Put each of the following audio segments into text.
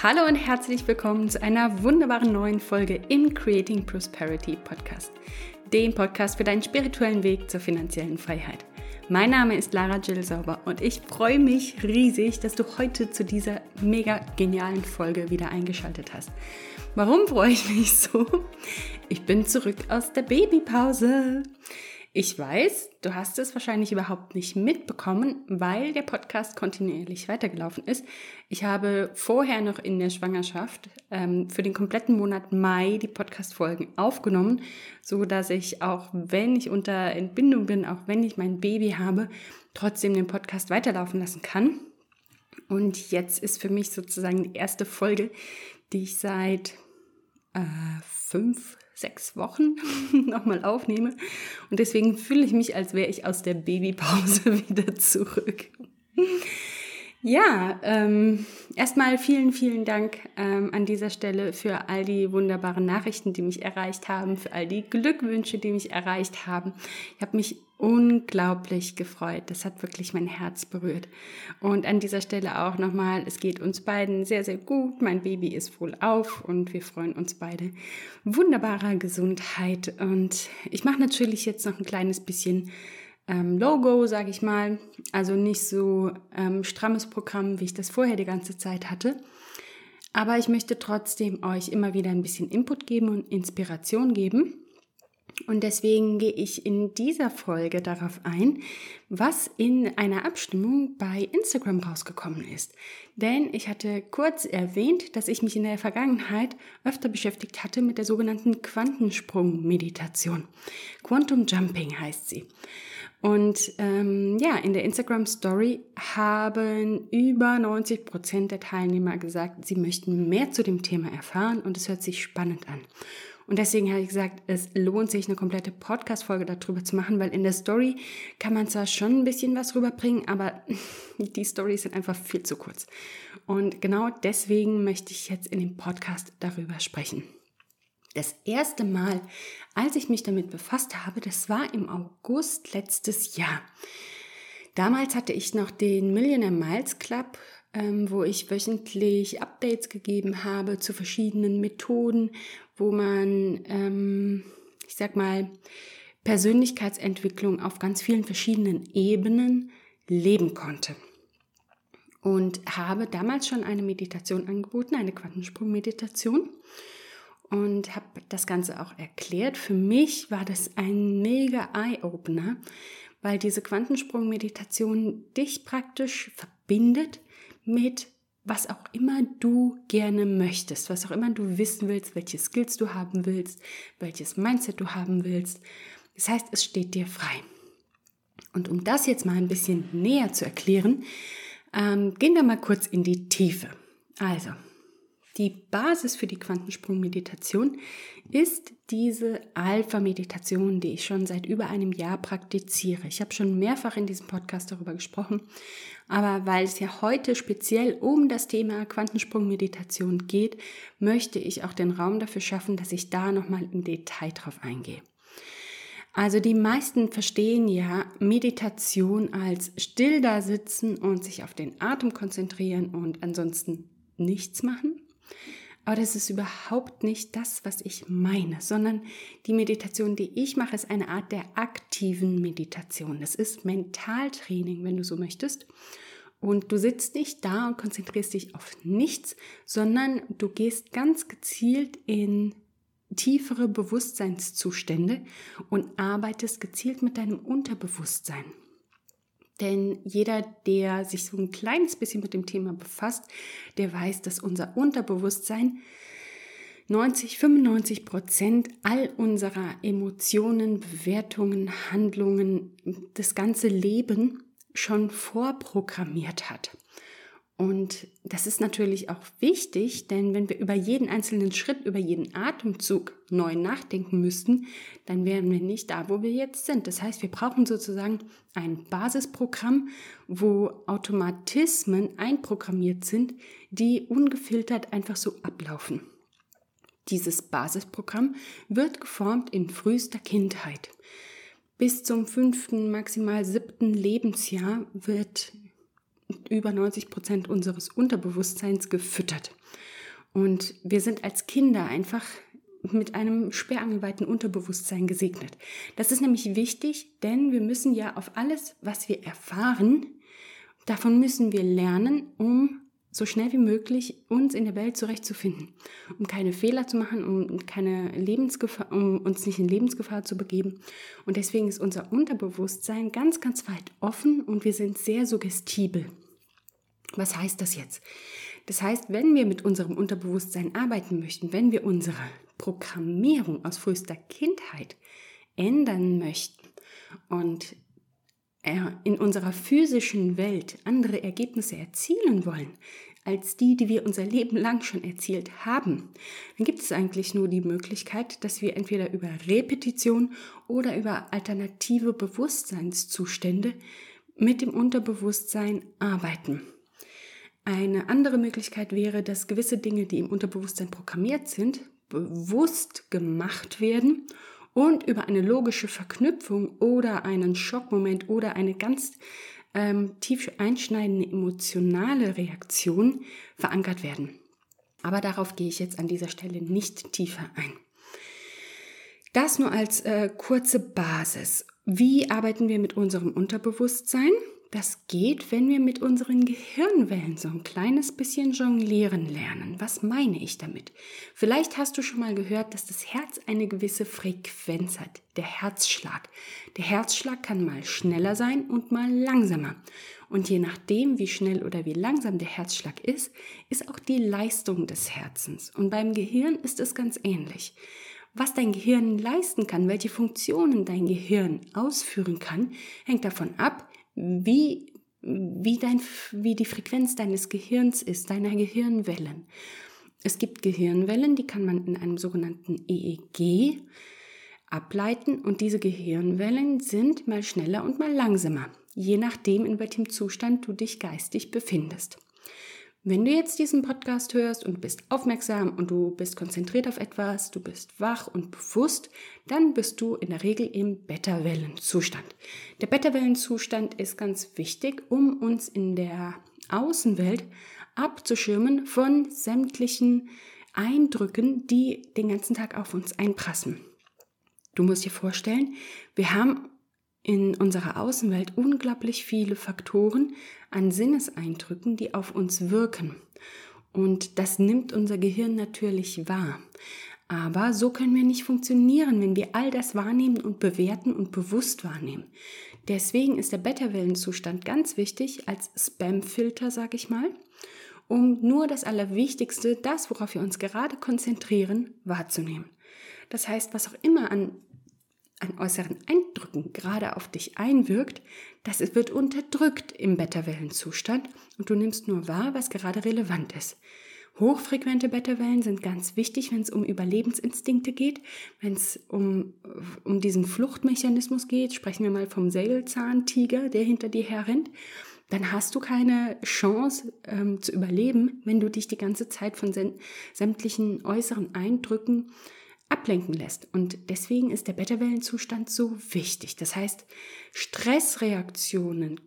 Hallo und herzlich willkommen zu einer wunderbaren neuen Folge im Creating Prosperity Podcast, dem Podcast für deinen spirituellen Weg zur finanziellen Freiheit. Mein Name ist Lara Jill Sauber und ich freue mich riesig, dass du heute zu dieser mega genialen Folge wieder eingeschaltet hast. Warum freue ich mich so? Ich bin zurück aus der Babypause. Ich weiß, du hast es wahrscheinlich überhaupt nicht mitbekommen, weil der Podcast kontinuierlich weitergelaufen ist. Ich habe vorher noch in der Schwangerschaft ähm, für den kompletten Monat Mai die Podcast-Folgen aufgenommen, so dass ich auch, wenn ich unter Entbindung bin, auch wenn ich mein Baby habe, trotzdem den Podcast weiterlaufen lassen kann. Und jetzt ist für mich sozusagen die erste Folge, die ich seit äh, fünf, sechs Wochen nochmal aufnehme. Und deswegen fühle ich mich, als wäre ich aus der Babypause wieder zurück. Ja, ähm, erstmal vielen, vielen Dank ähm, an dieser Stelle für all die wunderbaren Nachrichten, die mich erreicht haben, für all die Glückwünsche, die mich erreicht haben. Ich habe mich unglaublich gefreut. Das hat wirklich mein Herz berührt. Und an dieser Stelle auch nochmal, es geht uns beiden sehr, sehr gut. Mein Baby ist wohl auf und wir freuen uns beide wunderbarer Gesundheit. Und ich mache natürlich jetzt noch ein kleines bisschen ähm, Logo, sage ich mal. Also nicht so ähm, strammes Programm, wie ich das vorher die ganze Zeit hatte. Aber ich möchte trotzdem euch immer wieder ein bisschen Input geben und Inspiration geben. Und deswegen gehe ich in dieser Folge darauf ein, was in einer Abstimmung bei Instagram rausgekommen ist. Denn ich hatte kurz erwähnt, dass ich mich in der Vergangenheit öfter beschäftigt hatte mit der sogenannten Quantensprung-Meditation. Quantum Jumping heißt sie. Und ähm, ja, in der Instagram Story haben über 90 Prozent der Teilnehmer gesagt, sie möchten mehr zu dem Thema erfahren und es hört sich spannend an. Und deswegen habe ich gesagt, es lohnt sich, eine komplette Podcast-Folge darüber zu machen, weil in der Story kann man zwar schon ein bisschen was rüberbringen, aber die Storys sind einfach viel zu kurz. Und genau deswegen möchte ich jetzt in dem Podcast darüber sprechen. Das erste Mal, als ich mich damit befasst habe, das war im August letztes Jahr. Damals hatte ich noch den Millionaire Miles Club, ähm, wo ich wöchentlich Updates gegeben habe zu verschiedenen Methoden, wo man, ähm, ich sag mal, Persönlichkeitsentwicklung auf ganz vielen verschiedenen Ebenen leben konnte. Und habe damals schon eine Meditation angeboten, eine Quantensprung-Meditation und habe das Ganze auch erklärt. Für mich war das ein mega Eye-Opener, weil diese Quantensprung-Meditation dich praktisch verbindet mit was auch immer du gerne möchtest, was auch immer du wissen willst, welche Skills du haben willst, welches Mindset du haben willst. Das heißt, es steht dir frei. Und um das jetzt mal ein bisschen näher zu erklären, ähm, gehen wir mal kurz in die Tiefe. Also, die Basis für die Quantensprung-Meditation ist diese Alpha-Meditation, die ich schon seit über einem Jahr praktiziere. Ich habe schon mehrfach in diesem Podcast darüber gesprochen, aber weil es ja heute speziell um das Thema Quantensprung-Meditation geht, möchte ich auch den Raum dafür schaffen, dass ich da nochmal im Detail drauf eingehe. Also die meisten verstehen ja Meditation als still da sitzen und sich auf den Atem konzentrieren und ansonsten nichts machen. Aber das ist überhaupt nicht das, was ich meine, sondern die Meditation, die ich mache, ist eine Art der aktiven Meditation. Das ist Mentaltraining, wenn du so möchtest. Und du sitzt nicht da und konzentrierst dich auf nichts, sondern du gehst ganz gezielt in tiefere Bewusstseinszustände und arbeitest gezielt mit deinem Unterbewusstsein. Denn jeder, der sich so ein kleines bisschen mit dem Thema befasst, der weiß, dass unser Unterbewusstsein 90, 95 Prozent all unserer Emotionen, Bewertungen, Handlungen, das ganze Leben schon vorprogrammiert hat. Und das ist natürlich auch wichtig, denn wenn wir über jeden einzelnen Schritt, über jeden Atemzug neu nachdenken müssten, dann wären wir nicht da, wo wir jetzt sind. Das heißt, wir brauchen sozusagen ein Basisprogramm, wo Automatismen einprogrammiert sind, die ungefiltert einfach so ablaufen. Dieses Basisprogramm wird geformt in frühester Kindheit. Bis zum fünften, maximal siebten Lebensjahr wird über 90 Prozent unseres Unterbewusstseins gefüttert. Und wir sind als Kinder einfach mit einem sperrangelweiten Unterbewusstsein gesegnet. Das ist nämlich wichtig, denn wir müssen ja auf alles, was wir erfahren, davon müssen wir lernen, um so schnell wie möglich uns in der Welt zurechtzufinden, um keine Fehler zu machen, um keine Lebensgefahr, um uns nicht in Lebensgefahr zu begeben. Und deswegen ist unser Unterbewusstsein ganz, ganz weit offen und wir sind sehr suggestibel. Was heißt das jetzt? Das heißt, wenn wir mit unserem Unterbewusstsein arbeiten möchten, wenn wir unsere Programmierung aus frühester Kindheit ändern möchten und in unserer physischen Welt andere Ergebnisse erzielen wollen, als die, die wir unser Leben lang schon erzielt haben, dann gibt es eigentlich nur die Möglichkeit, dass wir entweder über Repetition oder über alternative Bewusstseinszustände mit dem Unterbewusstsein arbeiten. Eine andere Möglichkeit wäre, dass gewisse Dinge, die im Unterbewusstsein programmiert sind, bewusst gemacht werden und über eine logische Verknüpfung oder einen Schockmoment oder eine ganz ähm, tief einschneidende emotionale Reaktion verankert werden. Aber darauf gehe ich jetzt an dieser Stelle nicht tiefer ein. Das nur als äh, kurze Basis. Wie arbeiten wir mit unserem Unterbewusstsein? Das geht, wenn wir mit unseren Gehirnwellen so ein kleines bisschen jonglieren lernen. Was meine ich damit? Vielleicht hast du schon mal gehört, dass das Herz eine gewisse Frequenz hat, der Herzschlag. Der Herzschlag kann mal schneller sein und mal langsamer. Und je nachdem, wie schnell oder wie langsam der Herzschlag ist, ist auch die Leistung des Herzens. Und beim Gehirn ist es ganz ähnlich. Was dein Gehirn leisten kann, welche Funktionen dein Gehirn ausführen kann, hängt davon ab, wie, wie, dein, wie die Frequenz deines Gehirns ist, deiner Gehirnwellen. Es gibt Gehirnwellen, die kann man in einem sogenannten EEG ableiten und diese Gehirnwellen sind mal schneller und mal langsamer, je nachdem, in welchem Zustand du dich geistig befindest. Wenn du jetzt diesen Podcast hörst und bist aufmerksam und du bist konzentriert auf etwas, du bist wach und bewusst, dann bist du in der Regel im Beta-Wellenzustand. Der Beta-Wellenzustand ist ganz wichtig, um uns in der Außenwelt abzuschirmen von sämtlichen Eindrücken, die den ganzen Tag auf uns einprassen. Du musst dir vorstellen, wir haben in unserer Außenwelt unglaublich viele Faktoren an Sinneseindrücken, die auf uns wirken. Und das nimmt unser Gehirn natürlich wahr. Aber so können wir nicht funktionieren, wenn wir all das wahrnehmen und bewerten und bewusst wahrnehmen. Deswegen ist der Beta-Wellenzustand ganz wichtig als Spam-Filter, sag ich mal, um nur das Allerwichtigste, das, worauf wir uns gerade konzentrieren, wahrzunehmen. Das heißt, was auch immer an an äußeren Eindrücken gerade auf dich einwirkt, das wird unterdrückt im Beta-Wellenzustand und du nimmst nur wahr, was gerade relevant ist. Hochfrequente Beta-Wellen sind ganz wichtig, wenn es um Überlebensinstinkte geht, wenn es um, um diesen Fluchtmechanismus geht, sprechen wir mal vom Säbelzahntiger, der hinter dir herrennt, dann hast du keine Chance ähm, zu überleben, wenn du dich die ganze Zeit von sämtlichen äußeren Eindrücken ablenken lässt. Und deswegen ist der Beta-Wellenzustand so wichtig. Das heißt, Stressreaktionen,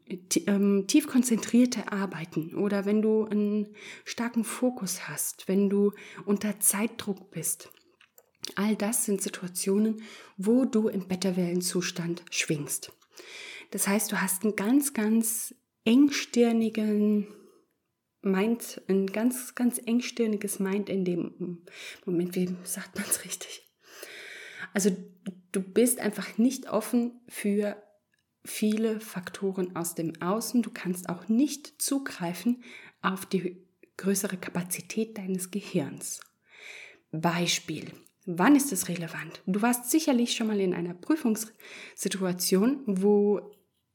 ähm, tief konzentrierte Arbeiten oder wenn du einen starken Fokus hast, wenn du unter Zeitdruck bist, all das sind Situationen, wo du im Beta-Wellenzustand schwingst. Das heißt, du hast einen ganz, ganz engstirnigen Mind, ein ganz, ganz engstirniges Mind in dem Moment, wie sagt man es richtig? Also du bist einfach nicht offen für viele Faktoren aus dem Außen. Du kannst auch nicht zugreifen auf die größere Kapazität deines Gehirns. Beispiel. Wann ist es relevant? Du warst sicherlich schon mal in einer Prüfungssituation, wo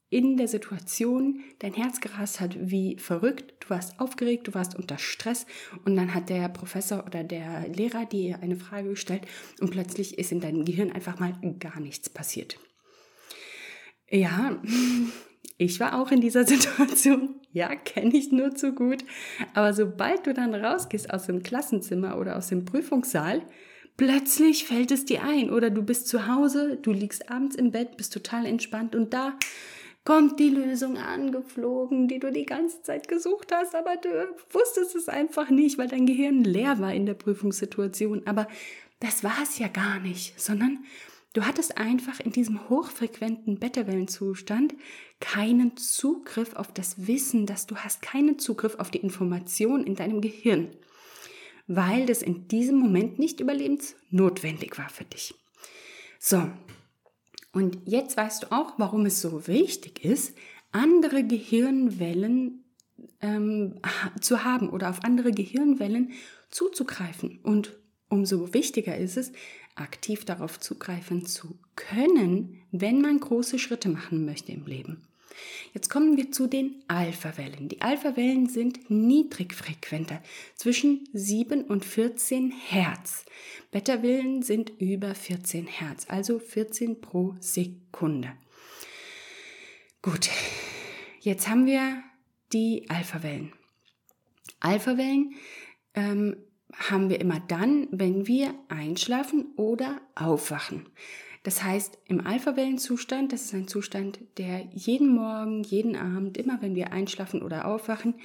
in der Situation dein Herz gerast hat wie verrückt, du warst aufgeregt, du warst unter Stress und dann hat der Professor oder der Lehrer dir eine Frage gestellt und plötzlich ist in deinem Gehirn einfach mal gar nichts passiert. Ja, ich war auch in dieser Situation. Ja, kenne ich nur zu gut. Aber sobald du dann rausgehst aus dem Klassenzimmer oder aus dem Prüfungssaal, plötzlich fällt es dir ein oder du bist zu Hause, du liegst abends im Bett, bist total entspannt und da kommt die Lösung angeflogen, die du die ganze Zeit gesucht hast, aber du wusstest es einfach nicht, weil dein Gehirn leer war in der Prüfungssituation. Aber das war es ja gar nicht, sondern du hattest einfach in diesem hochfrequenten Beta-Wellenzustand keinen Zugriff auf das Wissen, dass du hast keinen Zugriff auf die Information in deinem Gehirn, weil das in diesem Moment nicht überlebensnotwendig war für dich. So, und jetzt weißt du auch, warum es so wichtig ist, andere Gehirnwellen ähm, zu haben oder auf andere Gehirnwellen zuzugreifen. Und umso wichtiger ist es, aktiv darauf zugreifen zu können, wenn man große Schritte machen möchte im Leben. Jetzt kommen wir zu den Alpha-Wellen. Die Alpha-Wellen sind niedrigfrequenter, zwischen 7 und 14 Hertz. Beta-Wellen sind über 14 Hertz, also 14 pro Sekunde. Gut, jetzt haben wir die Alpha-Wellen. Alpha-Wellen ähm, haben wir immer dann, wenn wir einschlafen oder aufwachen. Das heißt, im Alpha-Wellenzustand, das ist ein Zustand, der jeden Morgen, jeden Abend, immer wenn wir einschlafen oder aufwachen,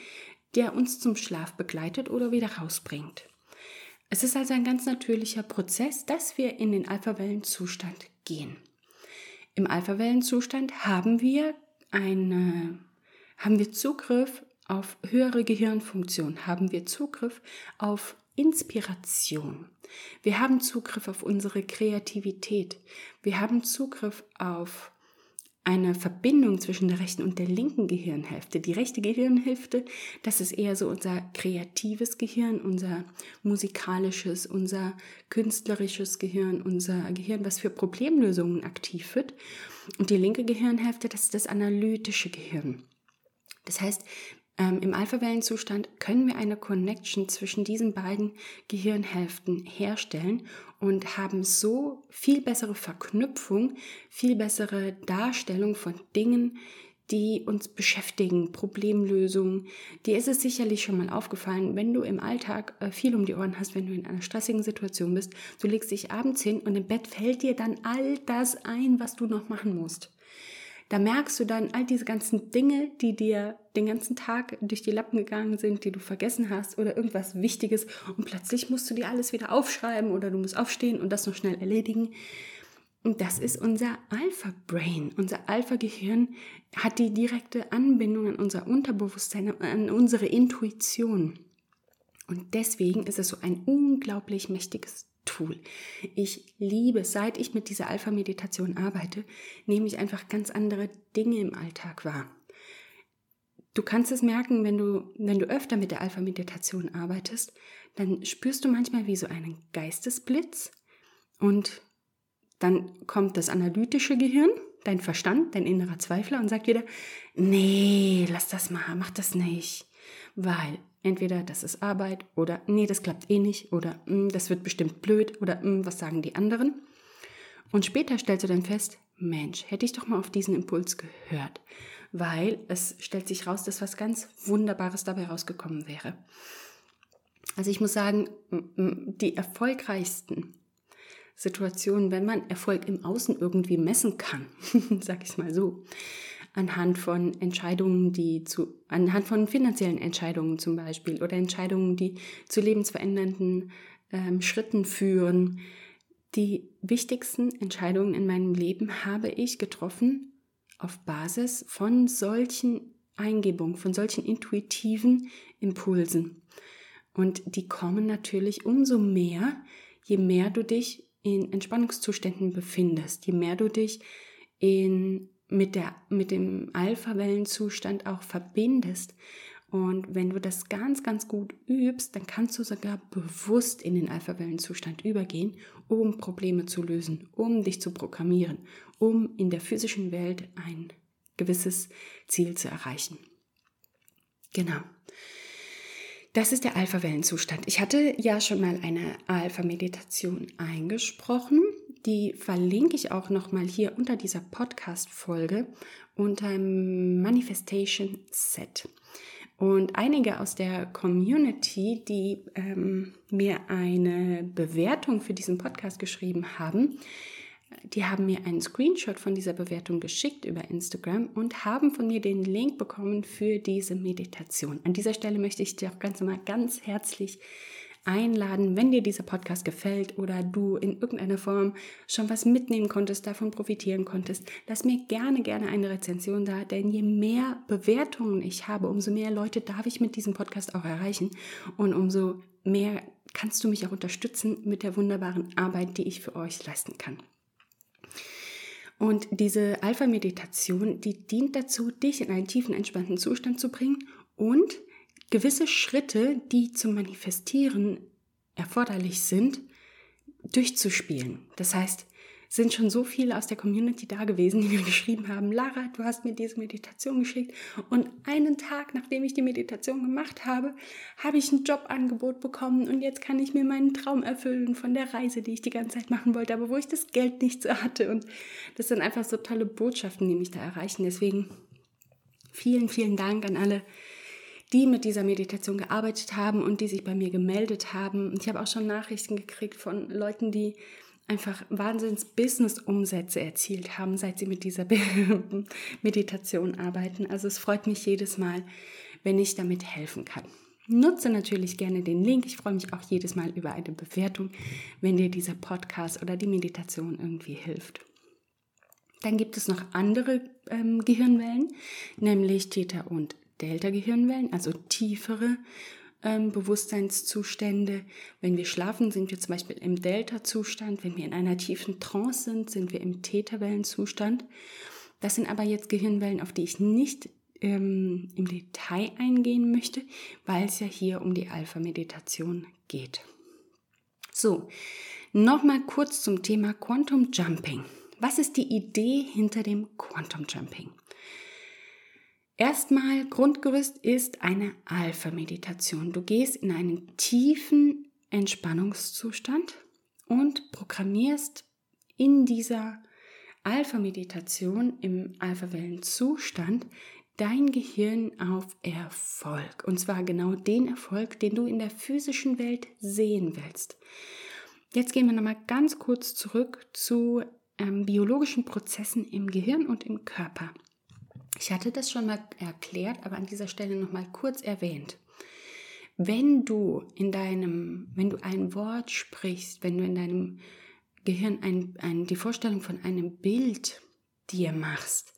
der uns zum Schlaf begleitet oder wieder rausbringt. Es ist also ein ganz natürlicher Prozess, dass wir in den Alpha-Wellenzustand gehen. Im Alpha-Wellenzustand haben wir eine, haben wir Zugriff auf höhere Gehirnfunktion, haben wir Zugriff auf Inspiration. Wir haben Zugriff auf unsere Kreativität. Wir haben Zugriff auf eine Verbindung zwischen der rechten und der linken Gehirnhälfte. Die rechte Gehirnhälfte, das ist eher so unser kreatives Gehirn, unser musikalisches, unser künstlerisches Gehirn, unser Gehirn, was für Problemlösungen aktiv wird. Und die linke Gehirnhälfte, das ist das analytische Gehirn. Das heißt, ähm, Im Alpha-Wellenzustand können wir eine Connection zwischen diesen beiden Gehirnhälften herstellen und haben so viel bessere Verknüpfung, viel bessere Darstellung von Dingen, die uns beschäftigen, Problemlösungen. Dir ist es sicherlich schon mal aufgefallen, wenn du im Alltag äh, viel um die Ohren hast, wenn du in einer stressigen Situation bist, du legst dich abends hin und im Bett fällt dir dann all das ein, was du noch machen musst. Da merkst du dann all diese ganzen Dinge, die dir den ganzen Tag durch die Lappen gegangen sind, die du vergessen hast oder irgendwas Wichtiges und plötzlich musst du dir alles wieder aufschreiben oder du musst aufstehen und das noch schnell erledigen. Und das ist unser Alpha-Brain. Unser Alpha-Gehirn hat die direkte Anbindung an unser Unterbewusstsein, an unsere Intuition. Und deswegen ist es so ein unglaublich mächtiges Tool. Ich liebe, seit ich mit dieser Alpha-Meditation arbeite, nehme ich einfach ganz andere Dinge im Alltag wahr. Du kannst es merken, wenn du, wenn du öfter mit der Alpha-Meditation arbeitest, dann spürst du manchmal wie so einen Geistesblitz und dann kommt das analytische Gehirn, dein Verstand, dein innerer Zweifler und sagt wieder, nee, lass das mal, mach das nicht, weil Entweder das ist Arbeit oder nee, das klappt eh nicht oder mm, das wird bestimmt blöd oder mm, was sagen die anderen. Und später stellst du dann fest, Mensch, hätte ich doch mal auf diesen Impuls gehört, weil es stellt sich raus, dass was ganz Wunderbares dabei rausgekommen wäre. Also ich muss sagen, die erfolgreichsten Situationen, wenn man Erfolg im Außen irgendwie messen kann, sag ich es mal so, anhand von Entscheidungen, die zu, anhand von finanziellen Entscheidungen zum Beispiel oder Entscheidungen, die zu lebensverändernden ähm, Schritten führen. Die wichtigsten Entscheidungen in meinem Leben habe ich getroffen auf Basis von solchen Eingebungen, von solchen intuitiven Impulsen. Und die kommen natürlich umso mehr, je mehr du dich in Entspannungszuständen befindest, je mehr du dich in mit, der, mit dem Alpha-Wellenzustand auch verbindest. Und wenn du das ganz, ganz gut übst, dann kannst du sogar bewusst in den Alpha-Wellenzustand übergehen, um Probleme zu lösen, um dich zu programmieren, um in der physischen Welt ein gewisses Ziel zu erreichen. Genau. Das ist der Alpha-Wellenzustand. Ich hatte ja schon mal eine Alpha-Meditation eingesprochen. Die verlinke ich auch nochmal hier unter dieser Podcast-Folge unter Manifestation Set. Und einige aus der Community, die ähm, mir eine Bewertung für diesen Podcast geschrieben haben, die haben mir einen Screenshot von dieser Bewertung geschickt über Instagram und haben von mir den Link bekommen für diese Meditation. An dieser Stelle möchte ich dir auch ganz mal ganz herzlich einladen, wenn dir dieser Podcast gefällt oder du in irgendeiner Form schon was mitnehmen konntest, davon profitieren konntest, lass mir gerne, gerne eine Rezension da, denn je mehr Bewertungen ich habe, umso mehr Leute darf ich mit diesem Podcast auch erreichen und umso mehr kannst du mich auch unterstützen mit der wunderbaren Arbeit, die ich für euch leisten kann. Und diese Alpha-Meditation, die dient dazu, dich in einen tiefen, entspannten Zustand zu bringen und gewisse Schritte, die zum Manifestieren erforderlich sind, durchzuspielen. Das heißt, sind schon so viele aus der Community da gewesen, die mir geschrieben haben, Lara, du hast mir diese Meditation geschickt und einen Tag, nachdem ich die Meditation gemacht habe, habe ich ein Jobangebot bekommen und jetzt kann ich mir meinen Traum erfüllen von der Reise, die ich die ganze Zeit machen wollte, aber wo ich das Geld nicht so hatte. Und das sind einfach so tolle Botschaften, die mich da erreichen. Deswegen vielen, vielen Dank an alle, die mit dieser Meditation gearbeitet haben und die sich bei mir gemeldet haben. Ich habe auch schon Nachrichten gekriegt von Leuten, die einfach Wahnsinns-Business-Umsätze erzielt haben, seit sie mit dieser Meditation arbeiten. Also es freut mich jedes Mal, wenn ich damit helfen kann. Nutze natürlich gerne den Link. Ich freue mich auch jedes Mal über eine Bewertung, wenn dir dieser Podcast oder die Meditation irgendwie hilft. Dann gibt es noch andere ähm, Gehirnwellen, nämlich Theta- und Delta-Gehirnwellen, also tiefere ähm, Bewusstseinszustände. Wenn wir schlafen, sind wir zum Beispiel im Delta-Zustand. Wenn wir in einer tiefen Trance sind, sind wir im Theta-Wellenzustand. Das sind aber jetzt Gehirnwellen, auf die ich nicht ähm, im Detail eingehen möchte, weil es ja hier um die Alpha-Meditation geht. So, nochmal kurz zum Thema Quantum Jumping. Was ist die Idee hinter dem Quantum Jumping? Erstmal Grundgerüst ist eine Alpha-Meditation. Du gehst in einen tiefen Entspannungszustand und programmierst in dieser Alpha-Meditation im Alpha-Wellenzustand dein Gehirn auf Erfolg. Und zwar genau den Erfolg, den du in der physischen Welt sehen willst. Jetzt gehen wir nochmal ganz kurz zurück zu ähm, biologischen Prozessen im Gehirn und im Körper. Ich hatte das schon mal erklärt, aber an dieser Stelle noch mal kurz erwähnt. Wenn du in deinem, wenn du ein Wort sprichst, wenn du in deinem Gehirn ein, ein, die Vorstellung von einem Bild dir machst,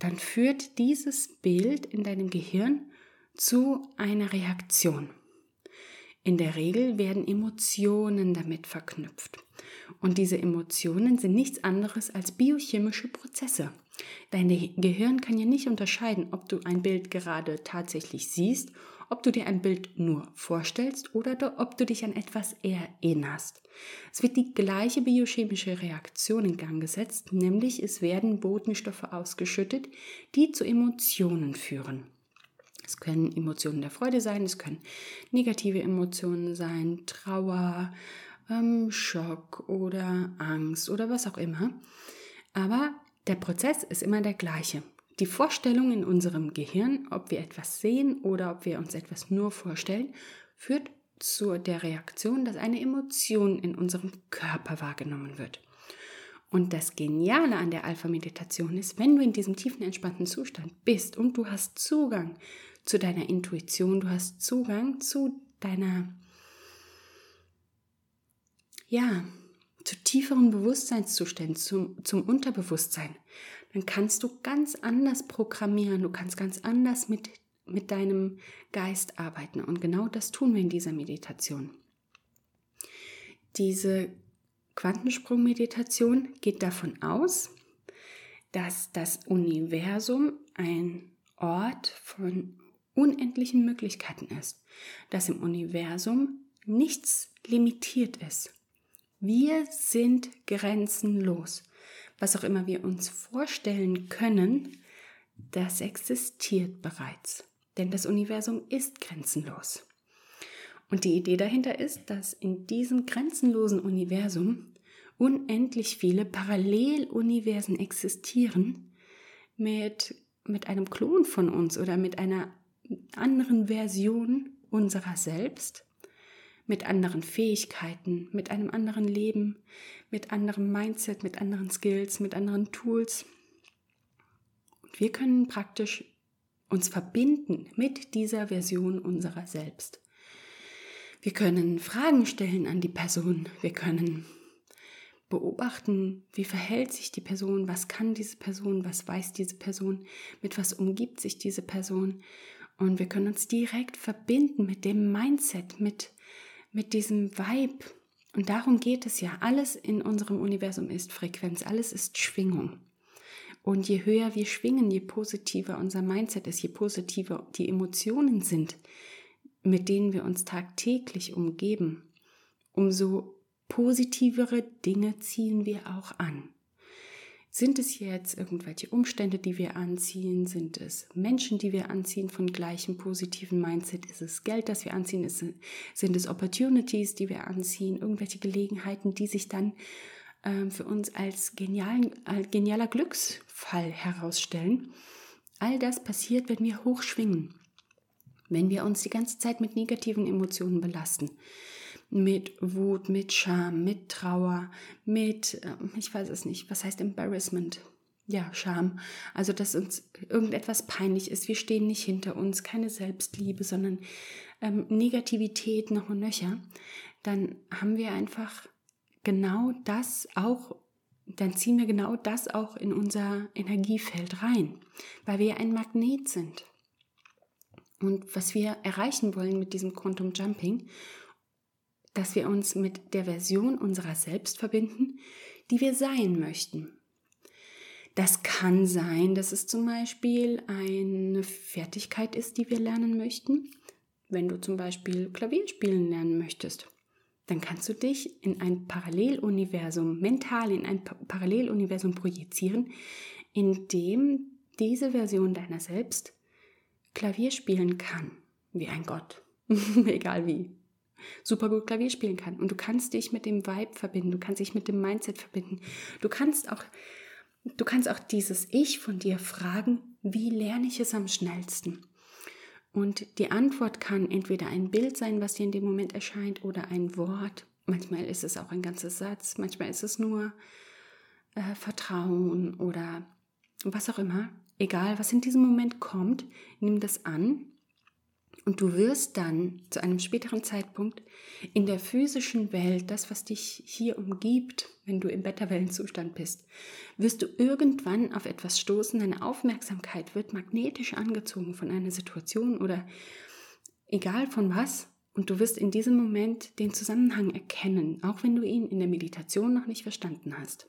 dann führt dieses Bild in deinem Gehirn zu einer Reaktion. In der Regel werden Emotionen damit verknüpft. Und diese Emotionen sind nichts anderes als biochemische Prozesse. Dein Gehirn kann ja nicht unterscheiden, ob du ein Bild gerade tatsächlich siehst, ob du dir ein Bild nur vorstellst oder ob du dich an etwas erinnerst. Es wird die gleiche biochemische Reaktion in Gang gesetzt, nämlich es werden Botenstoffe ausgeschüttet, die zu Emotionen führen. Es können Emotionen der Freude sein, es können negative Emotionen sein, Trauer, ähm, Schock oder Angst oder was auch immer. Aber der Prozess ist immer der gleiche. Die Vorstellung in unserem Gehirn, ob wir etwas sehen oder ob wir uns etwas nur vorstellen, führt zu der Reaktion, dass eine Emotion in unserem Körper wahrgenommen wird. Und das Geniale an der Alpha-Meditation ist, wenn du in diesem tiefen, entspannten Zustand bist und du hast Zugang zu deiner Intuition, du hast Zugang zu deiner, ja, zu tieferen Bewusstseinszuständen, zum, zum Unterbewusstsein, dann kannst du ganz anders programmieren, du kannst ganz anders mit, mit deinem Geist arbeiten. Und genau das tun wir in dieser Meditation. Diese Quantensprung-Meditation geht davon aus, dass das Universum ein Ort von unendlichen Möglichkeiten ist, dass im Universum nichts limitiert ist. Wir sind grenzenlos. Was auch immer wir uns vorstellen können, das existiert bereits. Denn das Universum ist grenzenlos. Und die Idee dahinter ist, dass in diesem grenzenlosen Universum unendlich viele Paralleluniversen existieren mit, mit einem Klon von uns oder mit einer anderen Version unserer selbst, mit anderen Fähigkeiten, mit einem anderen Leben, mit anderem Mindset, mit anderen Skills, mit anderen Tools. Und wir können praktisch uns verbinden mit dieser Version unserer selbst. Wir können Fragen stellen an die Person. Wir können beobachten, wie verhält sich die Person, was kann diese Person, was weiß diese Person, mit was umgibt sich diese Person. Und wir können uns direkt verbinden mit dem Mindset, mit, mit diesem Vibe. Und darum geht es ja. Alles in unserem Universum ist Frequenz, alles ist Schwingung. Und je höher wir schwingen, je positiver unser Mindset ist, je positiver die Emotionen sind, mit denen wir uns tagtäglich umgeben, umso positivere Dinge ziehen wir auch an. Sind es jetzt irgendwelche Umstände, die wir anziehen? Sind es Menschen, die wir anziehen von gleichem positiven Mindset? Ist es Geld, das wir anziehen? Ist, sind es Opportunities, die wir anziehen? Irgendwelche Gelegenheiten, die sich dann äh, für uns als, genialen, als genialer Glücksfall herausstellen? All das passiert, wenn wir hochschwingen wenn wir uns die ganze Zeit mit negativen Emotionen belasten, mit Wut, mit Scham, mit Trauer, mit, ähm, ich weiß es nicht, was heißt Embarrassment? Ja, Scham. Also, dass uns irgendetwas peinlich ist, wir stehen nicht hinter uns, keine Selbstliebe, sondern ähm, Negativität noch und nöcher, dann haben wir einfach genau das auch, dann ziehen wir genau das auch in unser Energiefeld rein, weil wir ein Magnet sind. Und was wir erreichen wollen mit diesem Quantum Jumping, dass wir uns mit der Version unserer selbst verbinden, die wir sein möchten. Das kann sein, dass es zum Beispiel eine Fertigkeit ist, die wir lernen möchten. Wenn du zum Beispiel Klavier spielen lernen möchtest, dann kannst du dich in ein Paralleluniversum, mental in ein Paralleluniversum projizieren, in dem diese Version deiner selbst Klavier spielen kann, wie ein Gott, egal wie, super gut Klavier spielen kann. Und du kannst dich mit dem Vibe verbinden, du kannst dich mit dem Mindset verbinden. Du kannst auch, du kannst auch dieses Ich von dir fragen, wie lerne ich es am schnellsten? Und die Antwort kann entweder ein Bild sein, was dir in dem Moment erscheint, oder ein Wort. Manchmal ist es auch ein ganzer Satz, manchmal ist es nur äh, Vertrauen oder was auch immer egal was in diesem Moment kommt, nimm das an und du wirst dann zu einem späteren Zeitpunkt in der physischen Welt, das, was dich hier umgibt, wenn du im Beta-Wellenzustand bist, wirst du irgendwann auf etwas stoßen, deine Aufmerksamkeit wird magnetisch angezogen von einer Situation oder egal von was, und du wirst in diesem Moment den Zusammenhang erkennen, auch wenn du ihn in der Meditation noch nicht verstanden hast.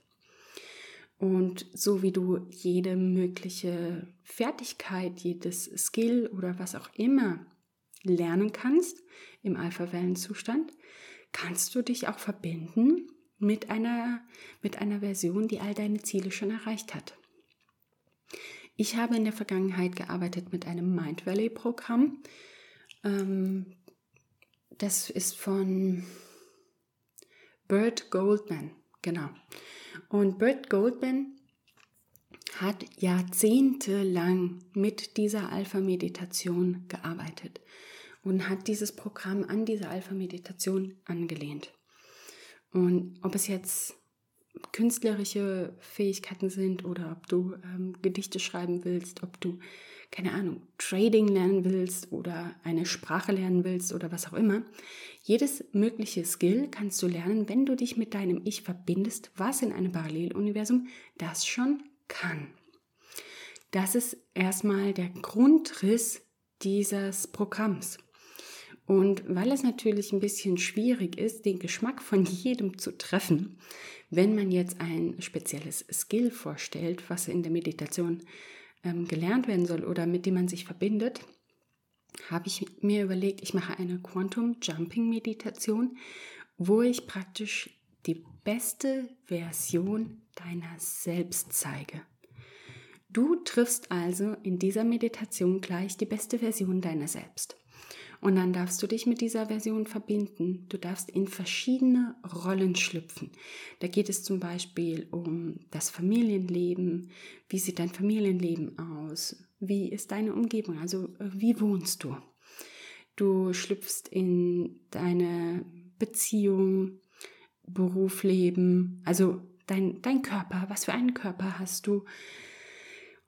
Und so wie du jede mögliche Fertigkeit, jedes Skill oder was auch immer lernen kannst im Alpha-Wellenzustand, kannst du dich auch verbinden mit einer, mit einer Version, die all deine Ziele schon erreicht hat. Ich habe in der Vergangenheit gearbeitet mit einem Mind Valley Programm. Ähm, das ist von Bert Goldman, genau. Und Brett Goldman hat jahrzehntelang mit dieser Alpha-Meditation gearbeitet und hat dieses Programm an diese Alpha-Meditation angelehnt. Und ob es jetzt künstlerische Fähigkeiten sind oder ob du ähm, Gedichte schreiben willst, ob du, keine Ahnung, Trading lernen willst oder eine Sprache lernen willst oder was auch immer. Jedes mögliche Skill kannst du lernen, wenn du dich mit deinem Ich verbindest, was in einem Paralleluniversum das schon kann. Das ist erstmal der Grundriss dieses Programms. Und weil es natürlich ein bisschen schwierig ist, den Geschmack von jedem zu treffen, wenn man jetzt ein spezielles Skill vorstellt, was in der Meditation ähm, gelernt werden soll oder mit dem man sich verbindet, habe ich mir überlegt, ich mache eine Quantum Jumping Meditation, wo ich praktisch die beste Version deiner selbst zeige. Du triffst also in dieser Meditation gleich die beste Version deiner selbst. Und dann darfst du dich mit dieser Version verbinden. Du darfst in verschiedene Rollen schlüpfen. Da geht es zum Beispiel um das Familienleben. Wie sieht dein Familienleben aus? Wie ist deine Umgebung? Also wie wohnst du? du schlüpfst in deine Beziehung, Berufsleben, also dein, dein Körper, was für einen Körper hast du,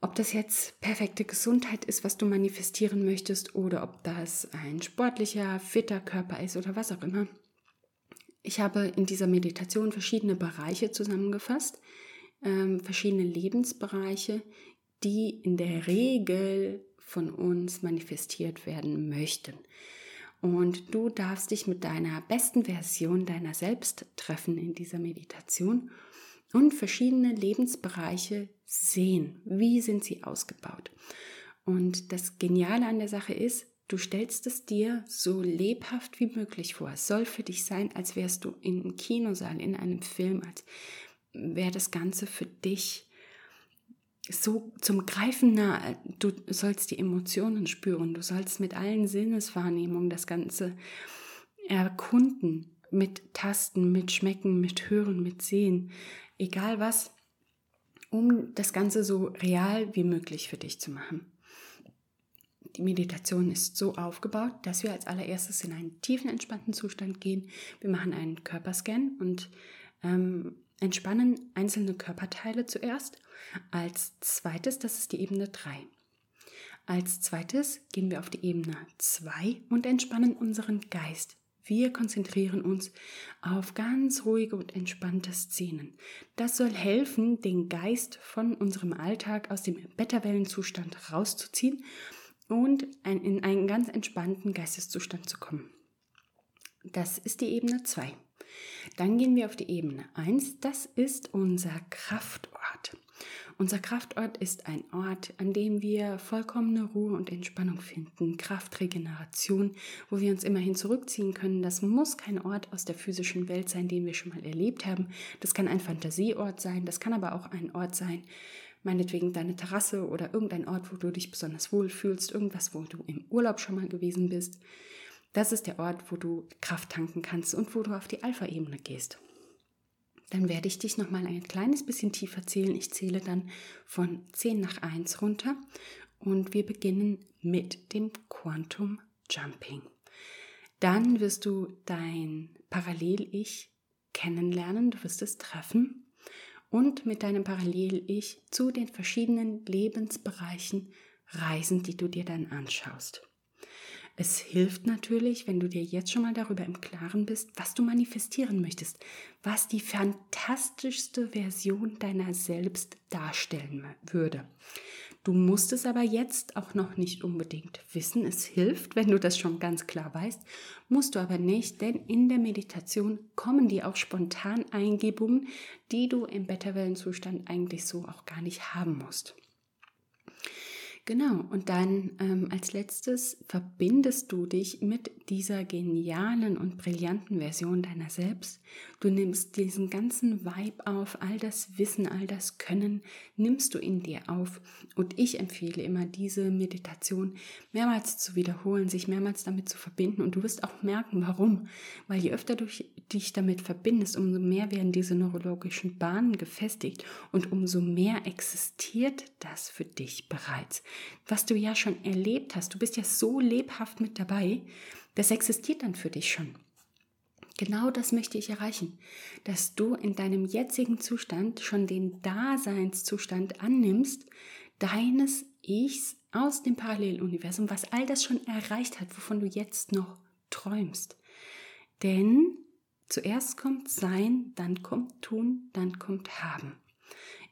ob das jetzt perfekte Gesundheit ist, was du manifestieren möchtest, oder ob das ein sportlicher, fitter Körper ist oder was auch immer. Ich habe in dieser Meditation verschiedene Bereiche zusammengefasst, ähm, verschiedene Lebensbereiche, die in der Regel von uns manifestiert werden möchten. Und du darfst dich mit deiner besten Version deiner selbst treffen in dieser Meditation und verschiedene Lebensbereiche sehen. Wie sind sie ausgebaut? Und das Geniale an der Sache ist, du stellst es dir so lebhaft wie möglich vor. Es soll für dich sein, als wärst du im Kinosaal, in einem Film, als wäre das Ganze für dich so zum Greifen nah. Du sollst die Emotionen spüren, du sollst mit allen Sinneswahrnehmungen das Ganze erkunden, mit Tasten, mit Schmecken, mit Hören, mit Sehen, egal was, um das Ganze so real wie möglich für dich zu machen. Die Meditation ist so aufgebaut, dass wir als allererstes in einen tiefen, entspannten Zustand gehen. Wir machen einen Körperscan und ähm, entspannen einzelne Körperteile zuerst. Als zweites, das ist die Ebene 3. Als zweites gehen wir auf die Ebene 2 und entspannen unseren Geist. Wir konzentrieren uns auf ganz ruhige und entspannte Szenen. Das soll helfen, den Geist von unserem Alltag aus dem Beta-Wellenzustand rauszuziehen und in einen ganz entspannten Geisteszustand zu kommen. Das ist die Ebene 2. Dann gehen wir auf die Ebene 1. Das ist unser Kraftort. Unser Kraftort ist ein Ort, an dem wir vollkommene Ruhe und Entspannung finden, Kraftregeneration, wo wir uns immerhin zurückziehen können. Das muss kein Ort aus der physischen Welt sein, den wir schon mal erlebt haben. Das kann ein Fantasieort sein, das kann aber auch ein Ort sein, meinetwegen deine Terrasse oder irgendein Ort, wo du dich besonders wohl fühlst, irgendwas, wo du im Urlaub schon mal gewesen bist. Das ist der Ort, wo du Kraft tanken kannst und wo du auf die Alpha-Ebene gehst. Dann werde ich dich noch mal ein kleines bisschen tiefer zählen. Ich zähle dann von 10 nach 1 runter und wir beginnen mit dem Quantum Jumping. Dann wirst du dein Parallel-Ich kennenlernen, du wirst es treffen und mit deinem Parallel-Ich zu den verschiedenen Lebensbereichen reisen, die du dir dann anschaust. Es hilft natürlich, wenn du dir jetzt schon mal darüber im Klaren bist, was du manifestieren möchtest, was die fantastischste Version deiner selbst darstellen würde. Du musst es aber jetzt auch noch nicht unbedingt wissen. Es hilft, wenn du das schon ganz klar weißt, musst du aber nicht, denn in der Meditation kommen dir auch spontan Eingebungen, die du im Beta-Wellenzustand eigentlich so auch gar nicht haben musst. Genau, und dann ähm, als letztes verbindest du dich mit dieser genialen und brillanten Version deiner selbst. Du nimmst diesen ganzen Vibe auf, all das Wissen, all das Können, nimmst du in dir auf. Und ich empfehle immer, diese Meditation mehrmals zu wiederholen, sich mehrmals damit zu verbinden. Und du wirst auch merken, warum. Weil je öfter du dich damit verbindest, umso mehr werden diese neurologischen Bahnen gefestigt und umso mehr existiert das für dich bereits was du ja schon erlebt hast. Du bist ja so lebhaft mit dabei, das existiert dann für dich schon. Genau das möchte ich erreichen, dass du in deinem jetzigen Zustand schon den Daseinszustand annimmst, deines Ichs aus dem Paralleluniversum, was all das schon erreicht hat, wovon du jetzt noch träumst. Denn zuerst kommt Sein, dann kommt Tun, dann kommt Haben.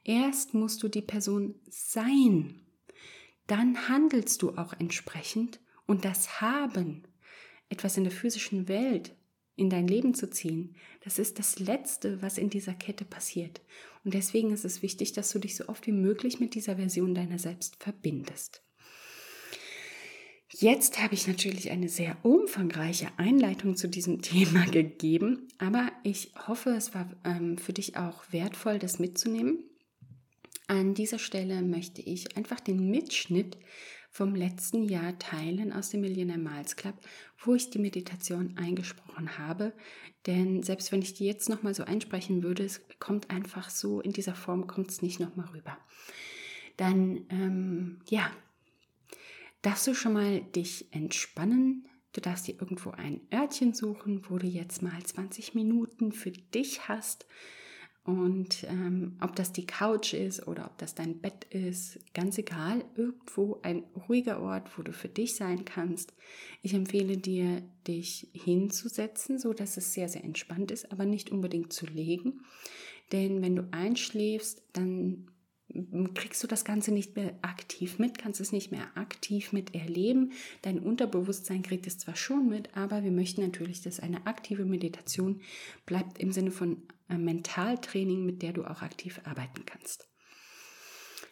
Erst musst du die Person sein, dann handelst du auch entsprechend und das Haben, etwas in der physischen Welt in dein Leben zu ziehen, das ist das Letzte, was in dieser Kette passiert. Und deswegen ist es wichtig, dass du dich so oft wie möglich mit dieser Version deiner selbst verbindest. Jetzt habe ich natürlich eine sehr umfangreiche Einleitung zu diesem Thema gegeben, aber ich hoffe, es war ähm, für dich auch wertvoll, das mitzunehmen. An dieser Stelle möchte ich einfach den Mitschnitt vom letzten Jahr teilen aus dem Millionaire Miles Club, wo ich die Meditation eingesprochen habe. Denn selbst wenn ich die jetzt nochmal so einsprechen würde, es kommt einfach so, in dieser Form kommt es nicht nochmal rüber. Dann, ähm, ja, darfst du schon mal dich entspannen, Du darfst dir irgendwo ein Örtchen suchen, wo du jetzt mal 20 Minuten für dich hast. Und ähm, ob das die Couch ist oder ob das dein Bett ist, ganz egal, irgendwo ein ruhiger Ort, wo du für dich sein kannst. Ich empfehle dir, dich hinzusetzen, so dass es sehr, sehr entspannt ist, aber nicht unbedingt zu legen. Denn wenn du einschläfst, dann kriegst du das Ganze nicht mehr aktiv mit, kannst es nicht mehr aktiv mit erleben. Dein Unterbewusstsein kriegt es zwar schon mit, aber wir möchten natürlich, dass eine aktive Meditation bleibt im Sinne von Mentaltraining, mit der du auch aktiv arbeiten kannst.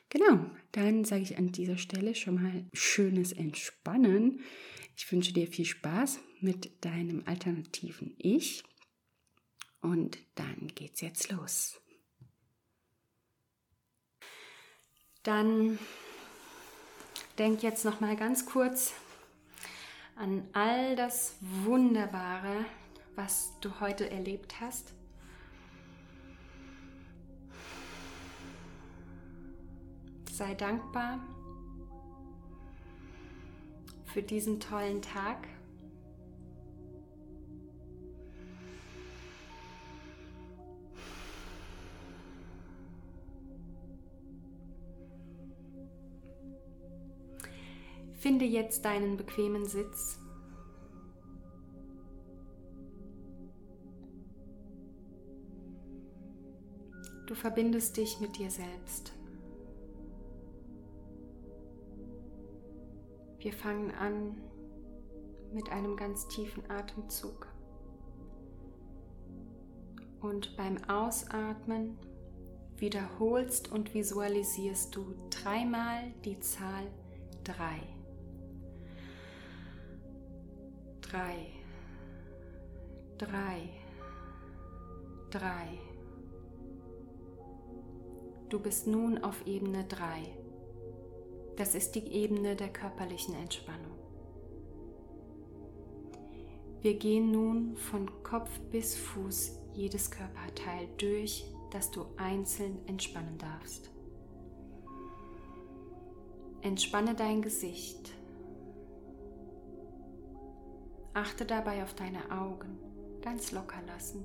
Genau, dann sage ich an dieser Stelle schon mal schönes Entspannen. Ich wünsche dir viel Spaß mit deinem alternativen Ich. Und dann geht's jetzt los. dann denk jetzt noch mal ganz kurz an all das Wunderbare, was du heute erlebt hast. Sei dankbar für diesen tollen Tag. Finde jetzt deinen bequemen Sitz. Du verbindest dich mit dir selbst. Wir fangen an mit einem ganz tiefen Atemzug. Und beim Ausatmen wiederholst und visualisierst du dreimal die Zahl 3 drei, drei, drei. Du bist nun auf Ebene 3. Das ist die Ebene der körperlichen Entspannung. Wir gehen nun von Kopf bis Fuß jedes Körperteil durch, das du einzeln entspannen darfst. Entspanne dein Gesicht, Achte dabei auf deine Augen, ganz locker lassen.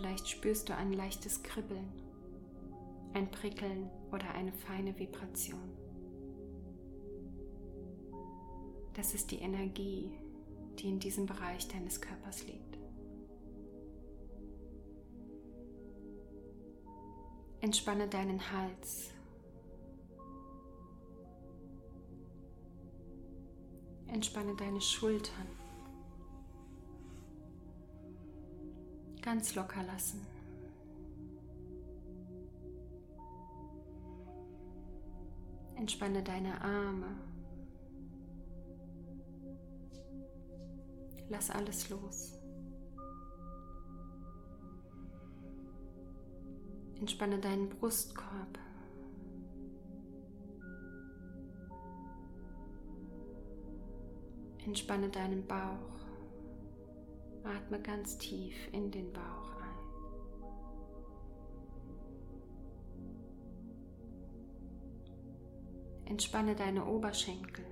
Vielleicht spürst du ein leichtes Kribbeln, ein Prickeln oder eine feine Vibration. Das ist die Energie, die in diesem Bereich deines Körpers liegt. Entspanne deinen Hals Entspanne deine Schultern. Ganz locker lassen. Entspanne deine Arme. Lass alles los. Entspanne deinen Brustkorb. Entspanne deinen Bauch. Atme ganz tief in den Bauch ein. Entspanne deine Oberschenkel.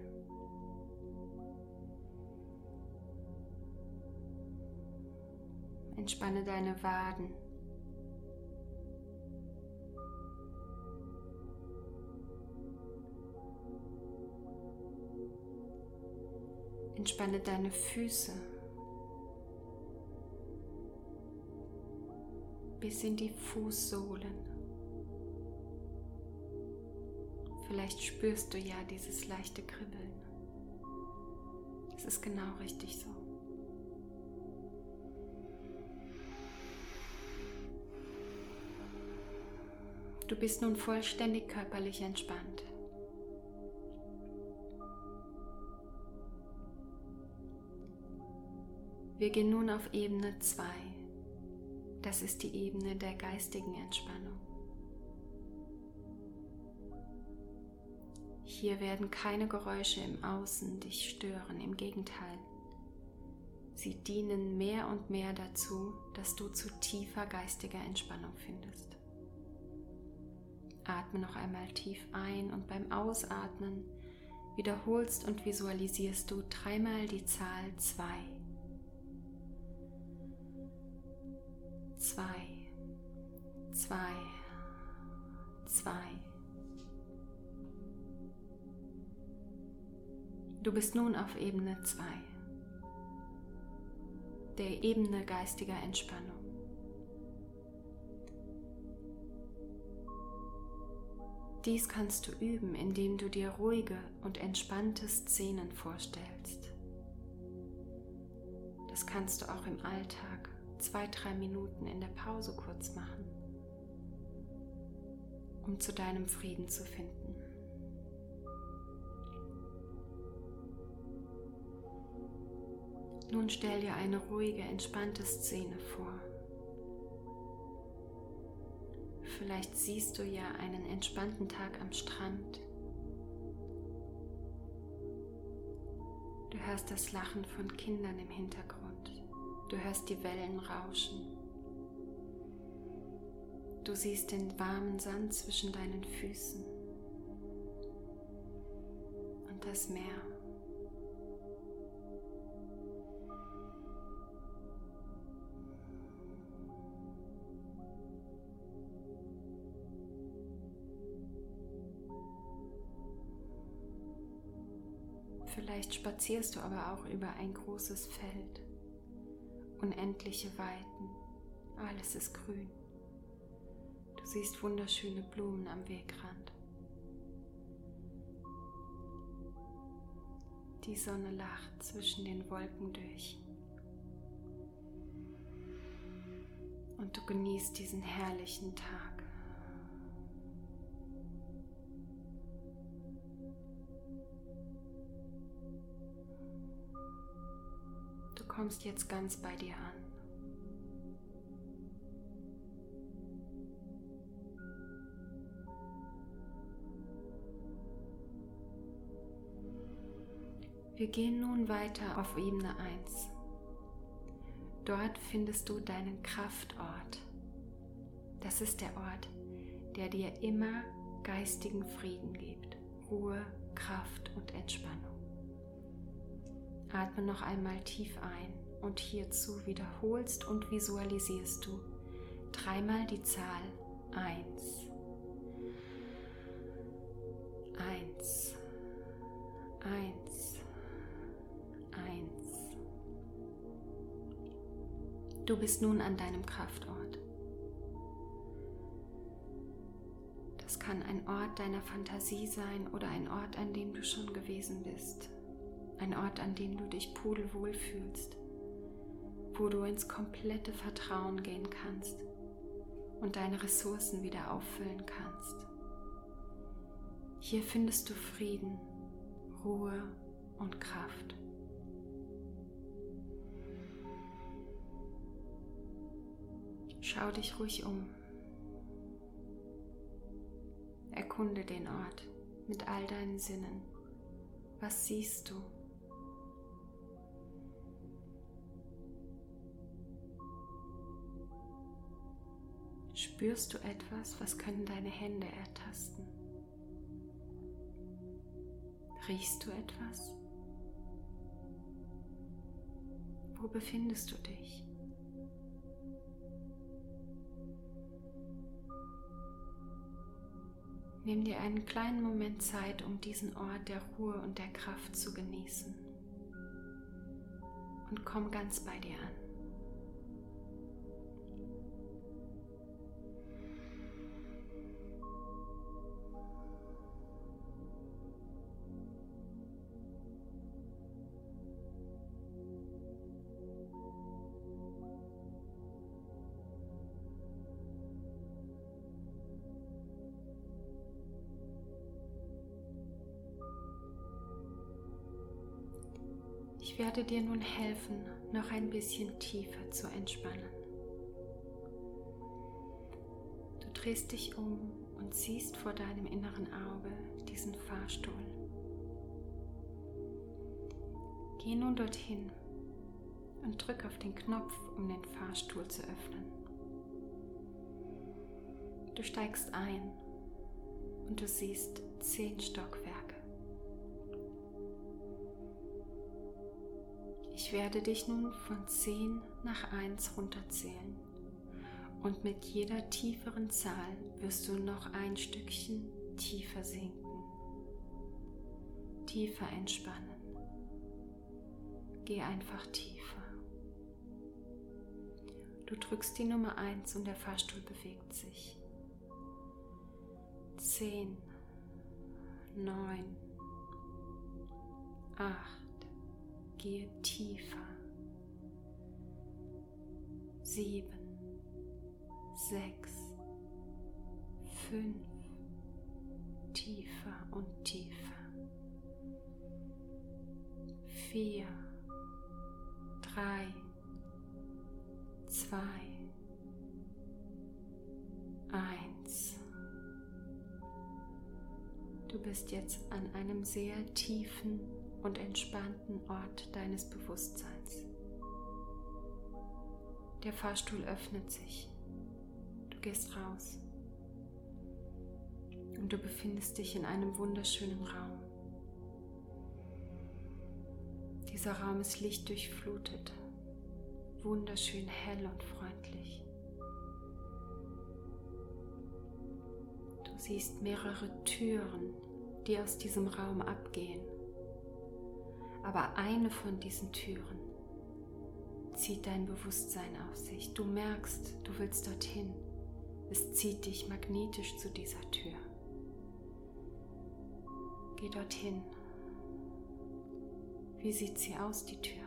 Entspanne deine Waden. Entspanne deine Füße bis in die Fußsohlen. Vielleicht spürst du ja dieses leichte Kribbeln. Es ist genau richtig so. Du bist nun vollständig körperlich entspannt. Wir gehen nun auf Ebene 2. Das ist die Ebene der geistigen Entspannung. Hier werden keine Geräusche im Außen dich stören, im Gegenteil. Sie dienen mehr und mehr dazu, dass du zu tiefer geistiger Entspannung findest. Atme noch einmal tief ein und beim Ausatmen wiederholst und visualisierst du dreimal die Zahl 2. 2, 2, 2. Du bist nun auf Ebene 2, der Ebene geistiger Entspannung. Dies kannst du üben, indem du dir ruhige und entspannte Szenen vorstellst. Das kannst du auch im Alltag zwei, drei Minuten in der Pause kurz machen, um zu deinem Frieden zu finden. Nun stell dir eine ruhige, entspannte Szene vor. Vielleicht siehst du ja einen entspannten Tag am Strand. Du hörst das Lachen von Kindern im Hintergrund. Du hörst die Wellen rauschen. Du siehst den warmen Sand zwischen deinen Füßen und das Meer. Vielleicht spazierst du aber auch über ein großes Feld, unendliche Weiten, alles ist grün. Du siehst wunderschöne Blumen am Wegrand. Die Sonne lacht zwischen den Wolken durch. Und du genießt diesen herrlichen Tag. kommst jetzt ganz bei dir an. Wir gehen nun weiter auf Ebene 1. Dort findest du deinen Kraftort. Das ist der Ort, der dir immer geistigen Frieden gibt, Ruhe, Kraft und Entspannung. Atme noch einmal tief ein und hierzu wiederholst und visualisierst du dreimal die Zahl 1. 1. 1. 1. Du bist nun an deinem Kraftort. Das kann ein Ort deiner Fantasie sein oder ein Ort, an dem du schon gewesen bist. Ein Ort, an dem du dich pudelwohl fühlst, wo du ins komplette Vertrauen gehen kannst und deine Ressourcen wieder auffüllen kannst. Hier findest du Frieden, Ruhe und Kraft. Schau dich ruhig um. Erkunde den Ort mit all deinen Sinnen. Was siehst du? Spürst du etwas? Was können deine Hände ertasten? Riechst du etwas? Wo befindest du dich? Nimm dir einen kleinen Moment Zeit, um diesen Ort der Ruhe und der Kraft zu genießen. Und komm ganz bei dir an. Werde dir nun helfen, noch ein bisschen tiefer zu entspannen. Du drehst dich um und siehst vor deinem inneren Auge diesen Fahrstuhl. Geh nun dorthin und drück auf den Knopf, um den Fahrstuhl zu öffnen. Du steigst ein und du siehst zehn Stockwerke. Ich werde dich nun von 10 nach 1 runterzählen und mit jeder tieferen Zahl wirst du noch ein Stückchen tiefer sinken, tiefer entspannen. Geh einfach tiefer. Du drückst die Nummer 1 und der Fahrstuhl bewegt sich. 10, 9, 8, gehe tiefer. 7, 6, 5, tiefer und tiefer. 4, 3, 2, 1. Du bist jetzt an einem sehr tiefen und entspannten Ort deines Bewusstseins. Der Fahrstuhl öffnet sich. Du gehst raus. Und du befindest dich in einem wunderschönen Raum. Dieser Raum ist lichtdurchflutet, wunderschön hell und freundlich. Du siehst mehrere Türen, die aus diesem Raum abgehen. Aber eine von diesen Türen zieht dein Bewusstsein auf sich. Du merkst, du willst dorthin. Es zieht dich magnetisch zu dieser Tür. Geh dorthin wie sieht sie aus, die Tür?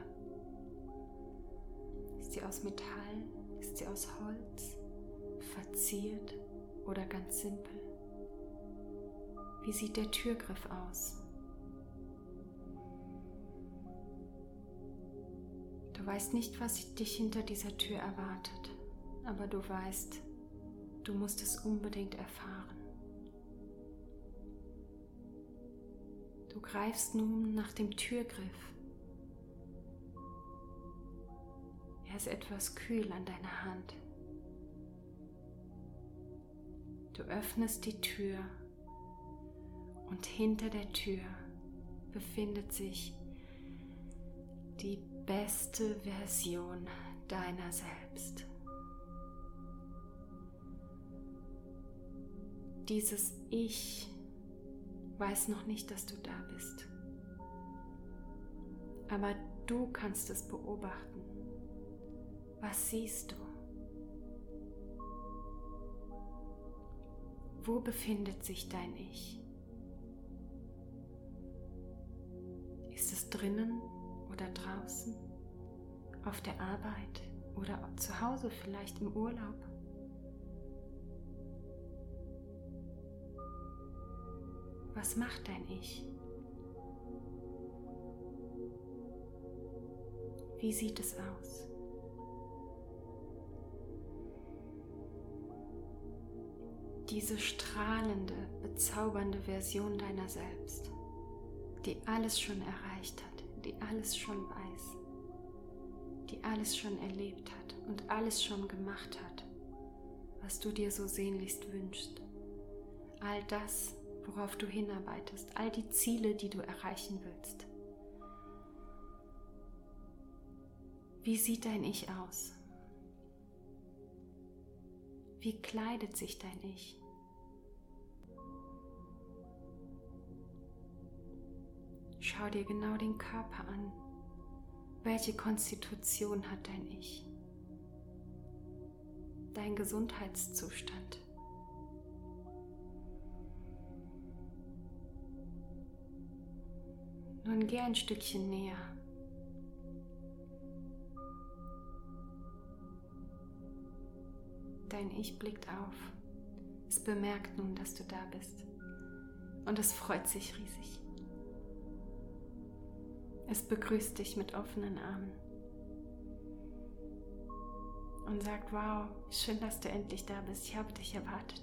Ist sie aus Metall? Ist sie aus Holz? Verziert oder ganz simpel? Wie sieht der Türgriff aus? Du weißt nicht, was dich hinter dieser Tür erwartet, aber du weißt, du musst es unbedingt erfahren. Du greifst nun nach dem Türgriff. Er ist etwas kühl an deiner Hand. Du öffnest die Tür und hinter der Tür befindet sich die beste Version deiner selbst. Dieses Ich weiß noch nicht, dass du da bist. Aber du kannst es beobachten. Was siehst du? Wo befindet sich dein Ich? Ist es drinnen oder draußen? Auf der Arbeit oder zu Hause vielleicht im Urlaub? Was macht dein Ich? Wie sieht es aus? Diese strahlende, bezaubernde Version deiner selbst, die alles schon erreicht hat, die alles schon weiß, die alles schon erlebt hat und alles schon gemacht hat, was du dir so sehnlichst wünschst. All das worauf du hinarbeitest, all die Ziele, die du erreichen willst. Wie sieht dein Ich aus? Wie kleidet sich dein Ich? Schau dir genau den Körper an. Welche Konstitution hat dein Ich? Dein Gesundheitszustand. Nun geh ein Stückchen näher. Dein Ich blickt auf. Es bemerkt nun, dass du da bist. Und es freut sich riesig. Es begrüßt dich mit offenen Armen. Und sagt, wow, schön, dass du endlich da bist. Ich habe dich erwartet.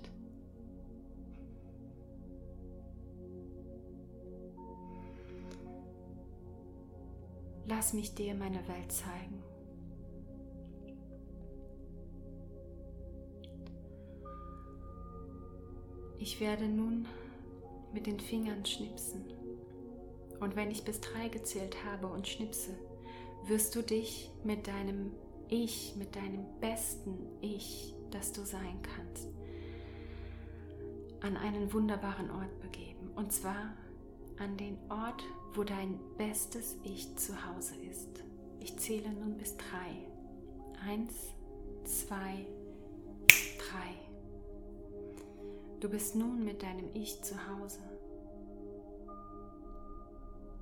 Lass mich dir meine Welt zeigen. Ich werde nun mit den Fingern schnipsen. Und wenn ich bis drei gezählt habe und schnipse, wirst du dich mit deinem Ich, mit deinem besten Ich, das du sein kannst, an einen wunderbaren Ort begeben. Und zwar an den Ort, wo dein bestes Ich zu Hause ist. Ich zähle nun bis drei. Eins, zwei, drei. Du bist nun mit deinem Ich zu Hause.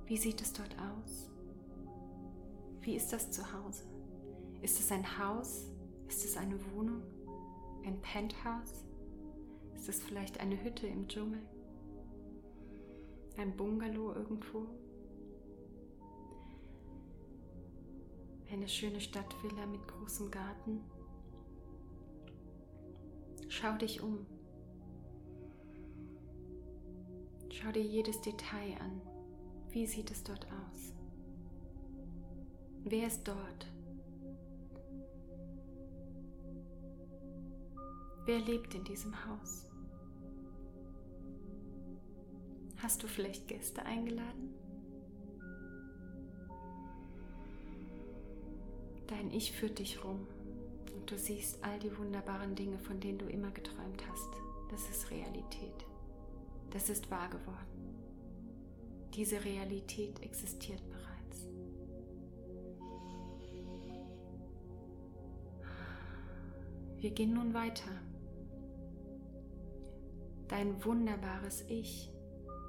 Wie sieht es dort aus? Wie ist das Zuhause? Ist es ein Haus? Ist es eine Wohnung? Ein Penthouse? Ist es vielleicht eine Hütte im Dschungel? Ein Bungalow irgendwo? Eine schöne Stadtvilla mit großem Garten? Schau dich um. Schau dir jedes Detail an. Wie sieht es dort aus? Wer ist dort? Wer lebt in diesem Haus? Hast du vielleicht Gäste eingeladen? Dein Ich führt dich rum und du siehst all die wunderbaren Dinge, von denen du immer geträumt hast. Das ist Realität. Das ist wahr geworden. Diese Realität existiert bereits. Wir gehen nun weiter. Dein wunderbares Ich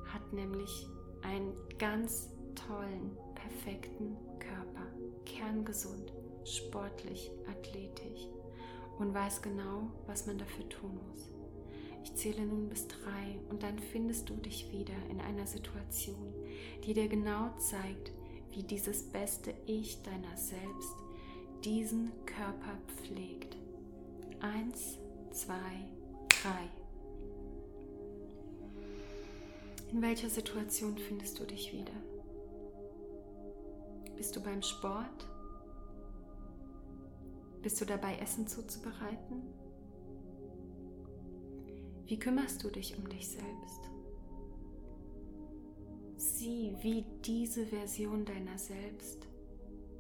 hat nämlich einen ganz tollen, perfekten Körper, kerngesund, sportlich, athletisch und weiß genau, was man dafür tun muss. Ich zähle nun bis drei und dann findest du dich wieder in einer Situation, die dir genau zeigt, wie dieses beste Ich deiner selbst diesen Körper pflegt. Eins, zwei, drei. In welcher Situation findest du dich wieder? Bist du beim Sport? Bist du dabei, Essen zuzubereiten? Wie kümmerst du dich um dich selbst? Sieh, wie diese Version deiner selbst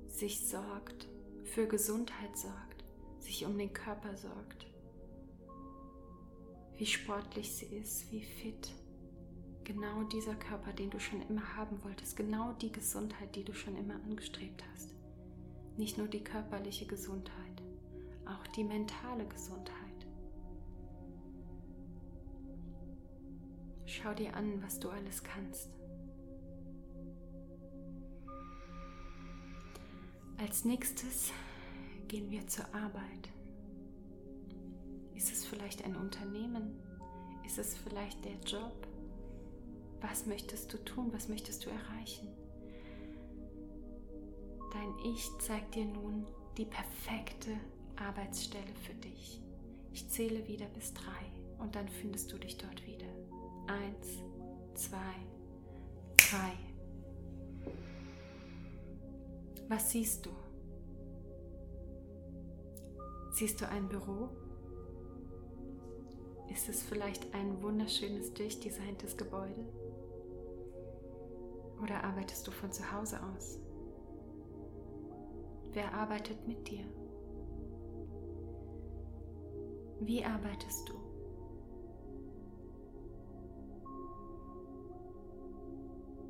sich sorgt, für Gesundheit sorgt, sich um den Körper sorgt. Wie sportlich sie ist, wie fit. Genau dieser Körper, den du schon immer haben wolltest, genau die Gesundheit, die du schon immer angestrebt hast. Nicht nur die körperliche Gesundheit, auch die mentale Gesundheit. Schau dir an, was du alles kannst. Als nächstes gehen wir zur Arbeit. Ist es vielleicht ein Unternehmen? Ist es vielleicht der Job? Was möchtest du tun? Was möchtest du erreichen? Dein Ich zeigt dir nun die perfekte Arbeitsstelle für dich. Ich zähle wieder bis drei und dann findest du dich dort wieder. Eins, zwei, drei. Was siehst du? Siehst du ein Büro? Ist es vielleicht ein wunderschönes, durchdesigntes Gebäude? Oder arbeitest du von zu Hause aus? Wer arbeitet mit dir? Wie arbeitest du?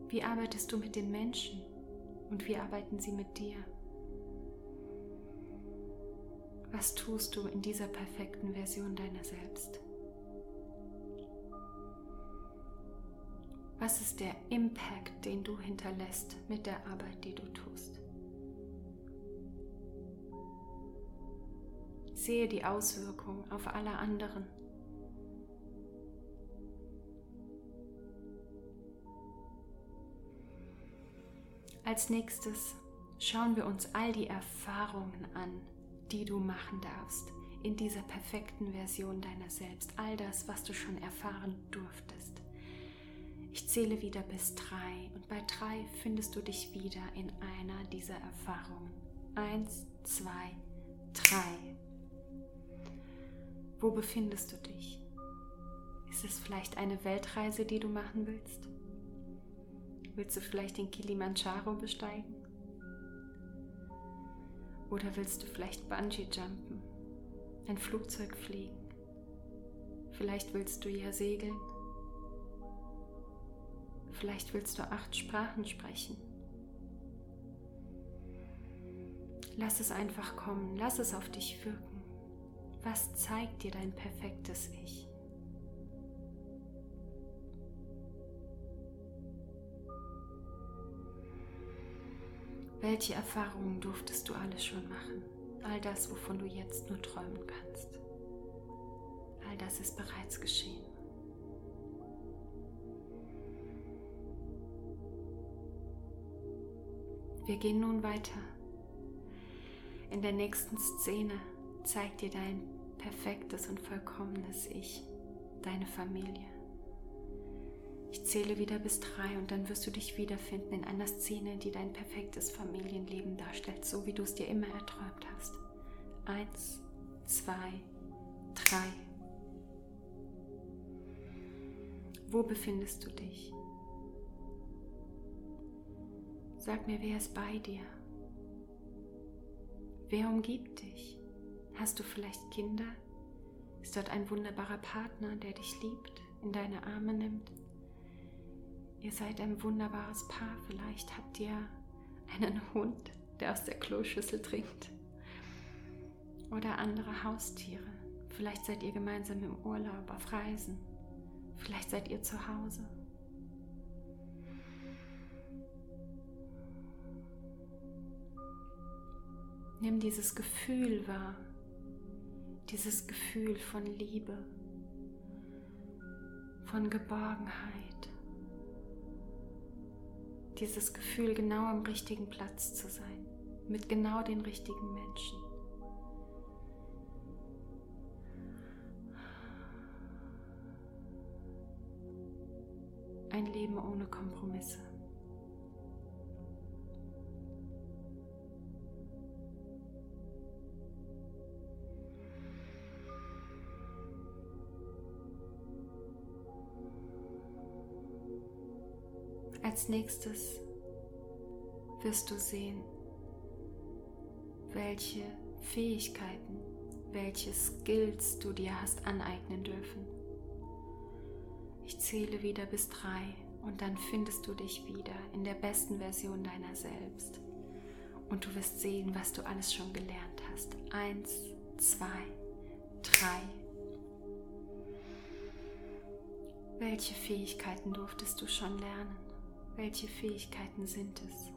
Wie arbeitest du mit den Menschen und wie arbeiten sie mit dir? Was tust du in dieser perfekten Version deiner selbst? Was ist der Impact, den du hinterlässt mit der Arbeit, die du tust? Sehe die Auswirkungen auf alle anderen Als nächstes schauen wir uns all die Erfahrungen an, die du machen darfst in dieser perfekten Version deiner selbst. All das, was du schon erfahren durftest. Ich zähle wieder bis drei und bei drei findest du dich wieder in einer dieser Erfahrungen. Eins, zwei, drei. Wo befindest du dich? Ist es vielleicht eine Weltreise, die du machen willst? Willst du vielleicht den Kilimanjaro besteigen? Oder willst du vielleicht Bungee jumpen, ein Flugzeug fliegen? Vielleicht willst du ja segeln. Vielleicht willst du acht Sprachen sprechen. Lass es einfach kommen, lass es auf dich wirken. Was zeigt dir dein perfektes Ich? Welche Erfahrungen durftest du alles schon machen? All das, wovon du jetzt nur träumen kannst. All das ist bereits geschehen. Wir gehen nun weiter. In der nächsten Szene zeigt dir dein perfektes und vollkommenes Ich, deine Familie. Ich zähle wieder bis drei und dann wirst du dich wiederfinden in einer Szene, die dein perfektes Familienleben darstellt, so wie du es dir immer erträumt hast. Eins, zwei, drei. Wo befindest du dich? Sag mir, wer ist bei dir? Wer umgibt dich? Hast du vielleicht Kinder? Ist dort ein wunderbarer Partner, der dich liebt, in deine Arme nimmt? Ihr seid ein wunderbares Paar. Vielleicht habt ihr einen Hund, der aus der Kloschüssel trinkt. Oder andere Haustiere. Vielleicht seid ihr gemeinsam im Urlaub, auf Reisen. Vielleicht seid ihr zu Hause. Nimm dieses Gefühl wahr, dieses Gefühl von Liebe, von Geborgenheit, dieses Gefühl, genau am richtigen Platz zu sein, mit genau den richtigen Menschen. Ein Leben ohne Kompromisse. Als nächstes wirst du sehen, welche Fähigkeiten, welche Skills du dir hast aneignen dürfen. Ich zähle wieder bis drei und dann findest du dich wieder in der besten Version deiner selbst. Und du wirst sehen, was du alles schon gelernt hast. Eins, zwei, drei. Welche Fähigkeiten durftest du schon lernen? Welche Fähigkeiten sind es?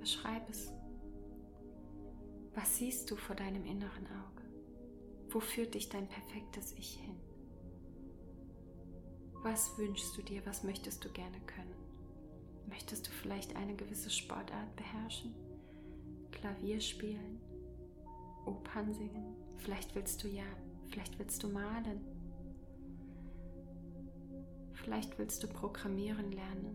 Beschreib es. Was siehst du vor deinem inneren Auge? Wo führt dich dein perfektes Ich hin? Was wünschst du dir? Was möchtest du gerne können? Möchtest du vielleicht eine gewisse Sportart beherrschen? Klavier spielen? Opern singen? Vielleicht willst du ja, vielleicht willst du malen. Vielleicht willst du programmieren lernen.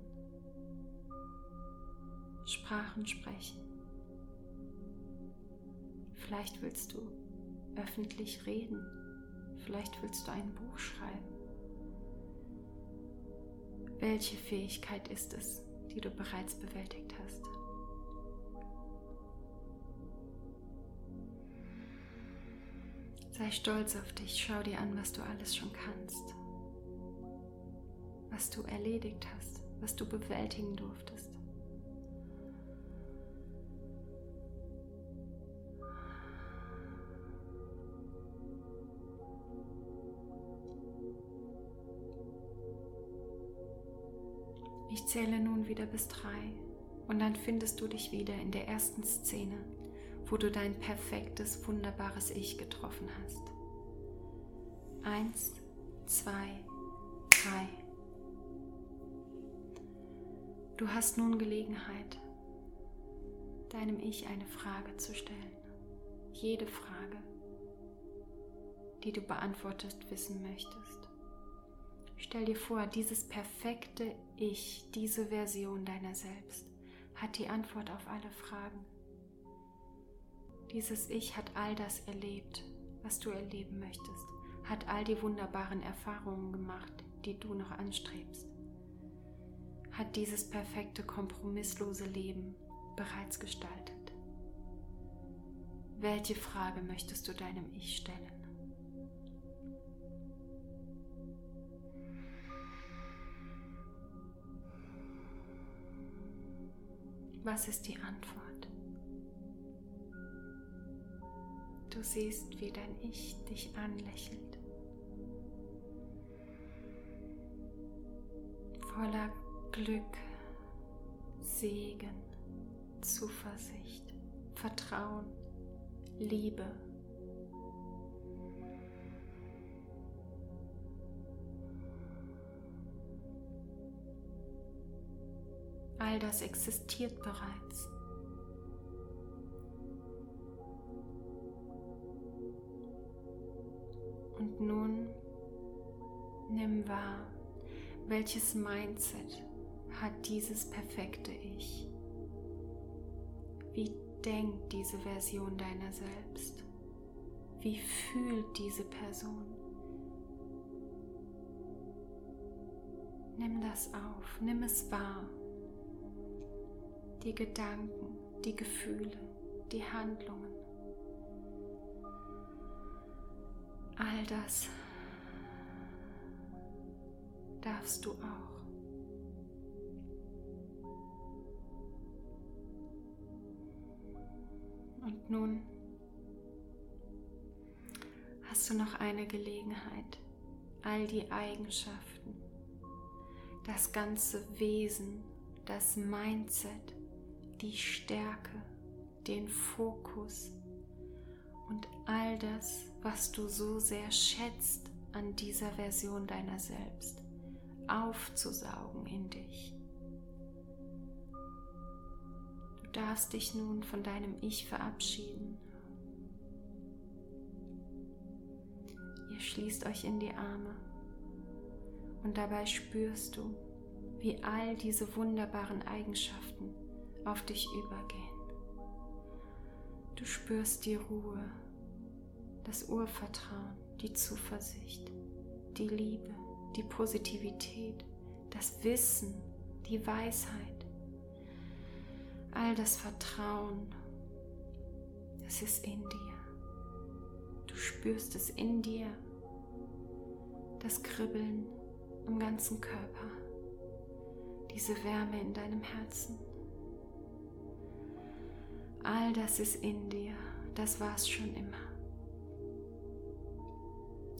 Sprachen sprechen. Vielleicht willst du öffentlich reden. Vielleicht willst du ein Buch schreiben. Welche Fähigkeit ist es, die du bereits bewältigt hast? Sei stolz auf dich, schau dir an, was du alles schon kannst, was du erledigt hast, was du bewältigen durftest. Ich zähle nun wieder bis drei und dann findest du dich wieder in der ersten Szene wo du dein perfektes, wunderbares Ich getroffen hast. Eins, zwei, drei. Du hast nun Gelegenheit, deinem Ich eine Frage zu stellen. Jede Frage, die du beantwortet wissen möchtest. Stell dir vor, dieses perfekte Ich, diese Version deiner selbst, hat die Antwort auf alle Fragen. Dieses Ich hat all das erlebt, was du erleben möchtest, hat all die wunderbaren Erfahrungen gemacht, die du noch anstrebst, hat dieses perfekte, kompromisslose Leben bereits gestaltet. Welche Frage möchtest du deinem Ich stellen? Was ist die Antwort? Du siehst, wie dein Ich dich anlächelt. Voller Glück, Segen, Zuversicht, Vertrauen, Liebe. All das existiert bereits. Nun nimm wahr, welches Mindset hat dieses perfekte Ich? Wie denkt diese Version deiner selbst? Wie fühlt diese Person? Nimm das auf, nimm es wahr. Die Gedanken, die Gefühle, die Handlungen. All das darfst du auch. Und nun hast du noch eine Gelegenheit, all die Eigenschaften, das ganze Wesen, das Mindset, die Stärke, den Fokus und all das, was du so sehr schätzt an dieser Version deiner selbst, aufzusaugen in dich. Du darfst dich nun von deinem Ich verabschieden. Ihr schließt euch in die Arme und dabei spürst du, wie all diese wunderbaren Eigenschaften auf dich übergehen. Du spürst die Ruhe, das Urvertrauen, die Zuversicht, die Liebe, die Positivität, das Wissen, die Weisheit all das Vertrauen, es ist in dir. Du spürst es in dir, das Kribbeln im ganzen Körper, diese Wärme in deinem Herzen. All das ist in dir, das warst schon immer.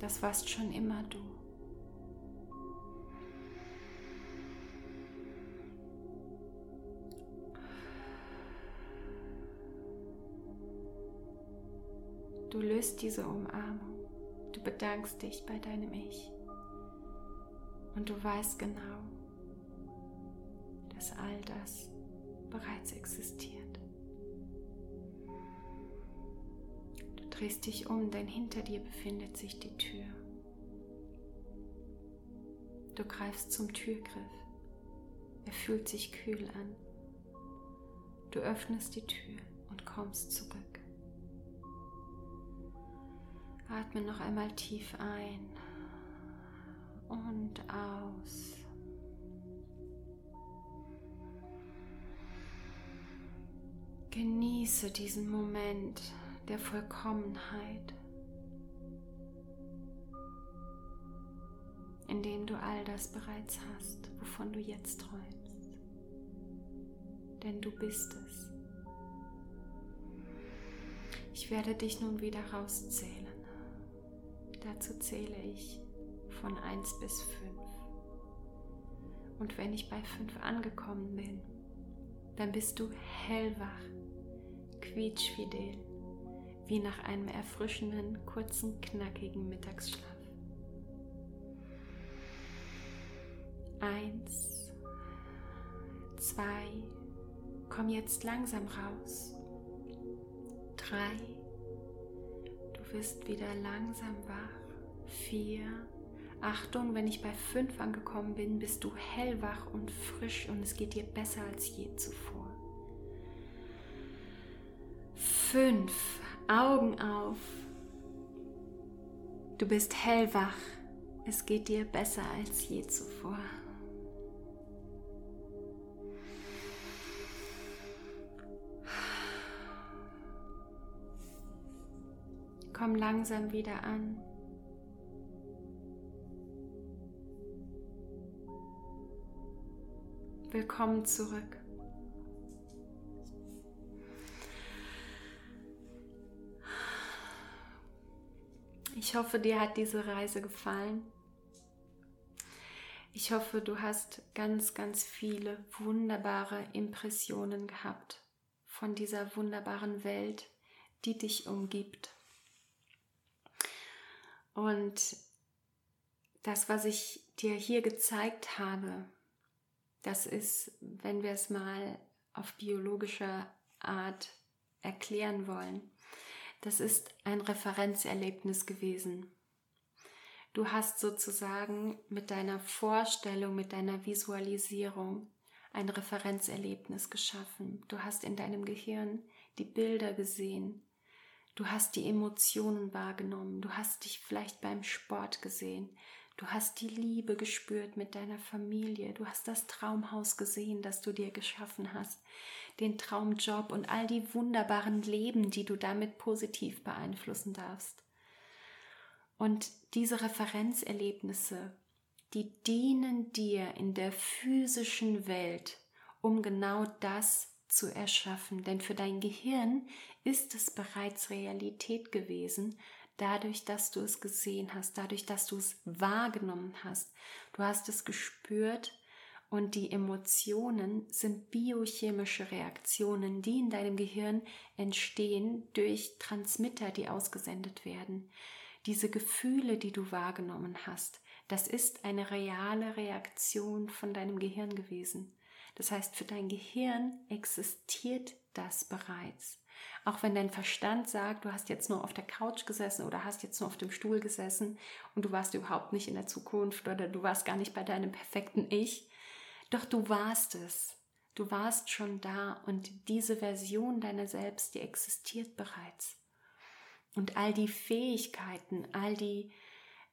Das warst schon immer du. Du löst diese Umarmung. Du bedankst dich bei deinem Ich. Und du weißt genau, dass all das bereits existiert. Drehst dich um, denn hinter dir befindet sich die Tür. Du greifst zum Türgriff. Er fühlt sich kühl an. Du öffnest die Tür und kommst zurück. Atme noch einmal tief ein und aus. Genieße diesen Moment der Vollkommenheit, in dem du all das bereits hast, wovon du jetzt träumst. Denn du bist es. Ich werde dich nun wieder rauszählen. Dazu zähle ich von 1 bis 5. Und wenn ich bei 5 angekommen bin, dann bist du hellwach, quietschfidel, wie nach einem erfrischenden, kurzen, knackigen Mittagsschlaf. Eins, zwei, komm jetzt langsam raus. Drei, du wirst wieder langsam wach vier. Achtung, wenn ich bei fünf angekommen bin, bist du hellwach und frisch und es geht dir besser als je zuvor. fünf, Augen auf. Du bist hellwach. Es geht dir besser als je zuvor. Komm langsam wieder an. Willkommen zurück. Ich hoffe, dir hat diese Reise gefallen. Ich hoffe, du hast ganz, ganz viele wunderbare Impressionen gehabt von dieser wunderbaren Welt, die dich umgibt. Und das, was ich dir hier gezeigt habe, das ist, wenn wir es mal auf biologischer Art erklären wollen, das ist ein Referenzerlebnis gewesen. Du hast sozusagen mit deiner Vorstellung, mit deiner Visualisierung ein Referenzerlebnis geschaffen. Du hast in deinem Gehirn die Bilder gesehen. Du hast die Emotionen wahrgenommen. Du hast dich vielleicht beim Sport gesehen. Du hast die Liebe gespürt mit deiner Familie. Du hast das Traumhaus gesehen, das du dir geschaffen hast den Traumjob und all die wunderbaren Leben, die du damit positiv beeinflussen darfst. Und diese Referenzerlebnisse, die dienen dir in der physischen Welt, um genau das zu erschaffen. Denn für dein Gehirn ist es bereits Realität gewesen, dadurch, dass du es gesehen hast, dadurch, dass du es wahrgenommen hast. Du hast es gespürt, und die Emotionen sind biochemische Reaktionen, die in deinem Gehirn entstehen durch Transmitter, die ausgesendet werden. Diese Gefühle, die du wahrgenommen hast, das ist eine reale Reaktion von deinem Gehirn gewesen. Das heißt, für dein Gehirn existiert das bereits. Auch wenn dein Verstand sagt, du hast jetzt nur auf der Couch gesessen oder hast jetzt nur auf dem Stuhl gesessen und du warst überhaupt nicht in der Zukunft oder du warst gar nicht bei deinem perfekten Ich, doch du warst es. Du warst schon da und diese Version deiner selbst, die existiert bereits. Und all die Fähigkeiten, all die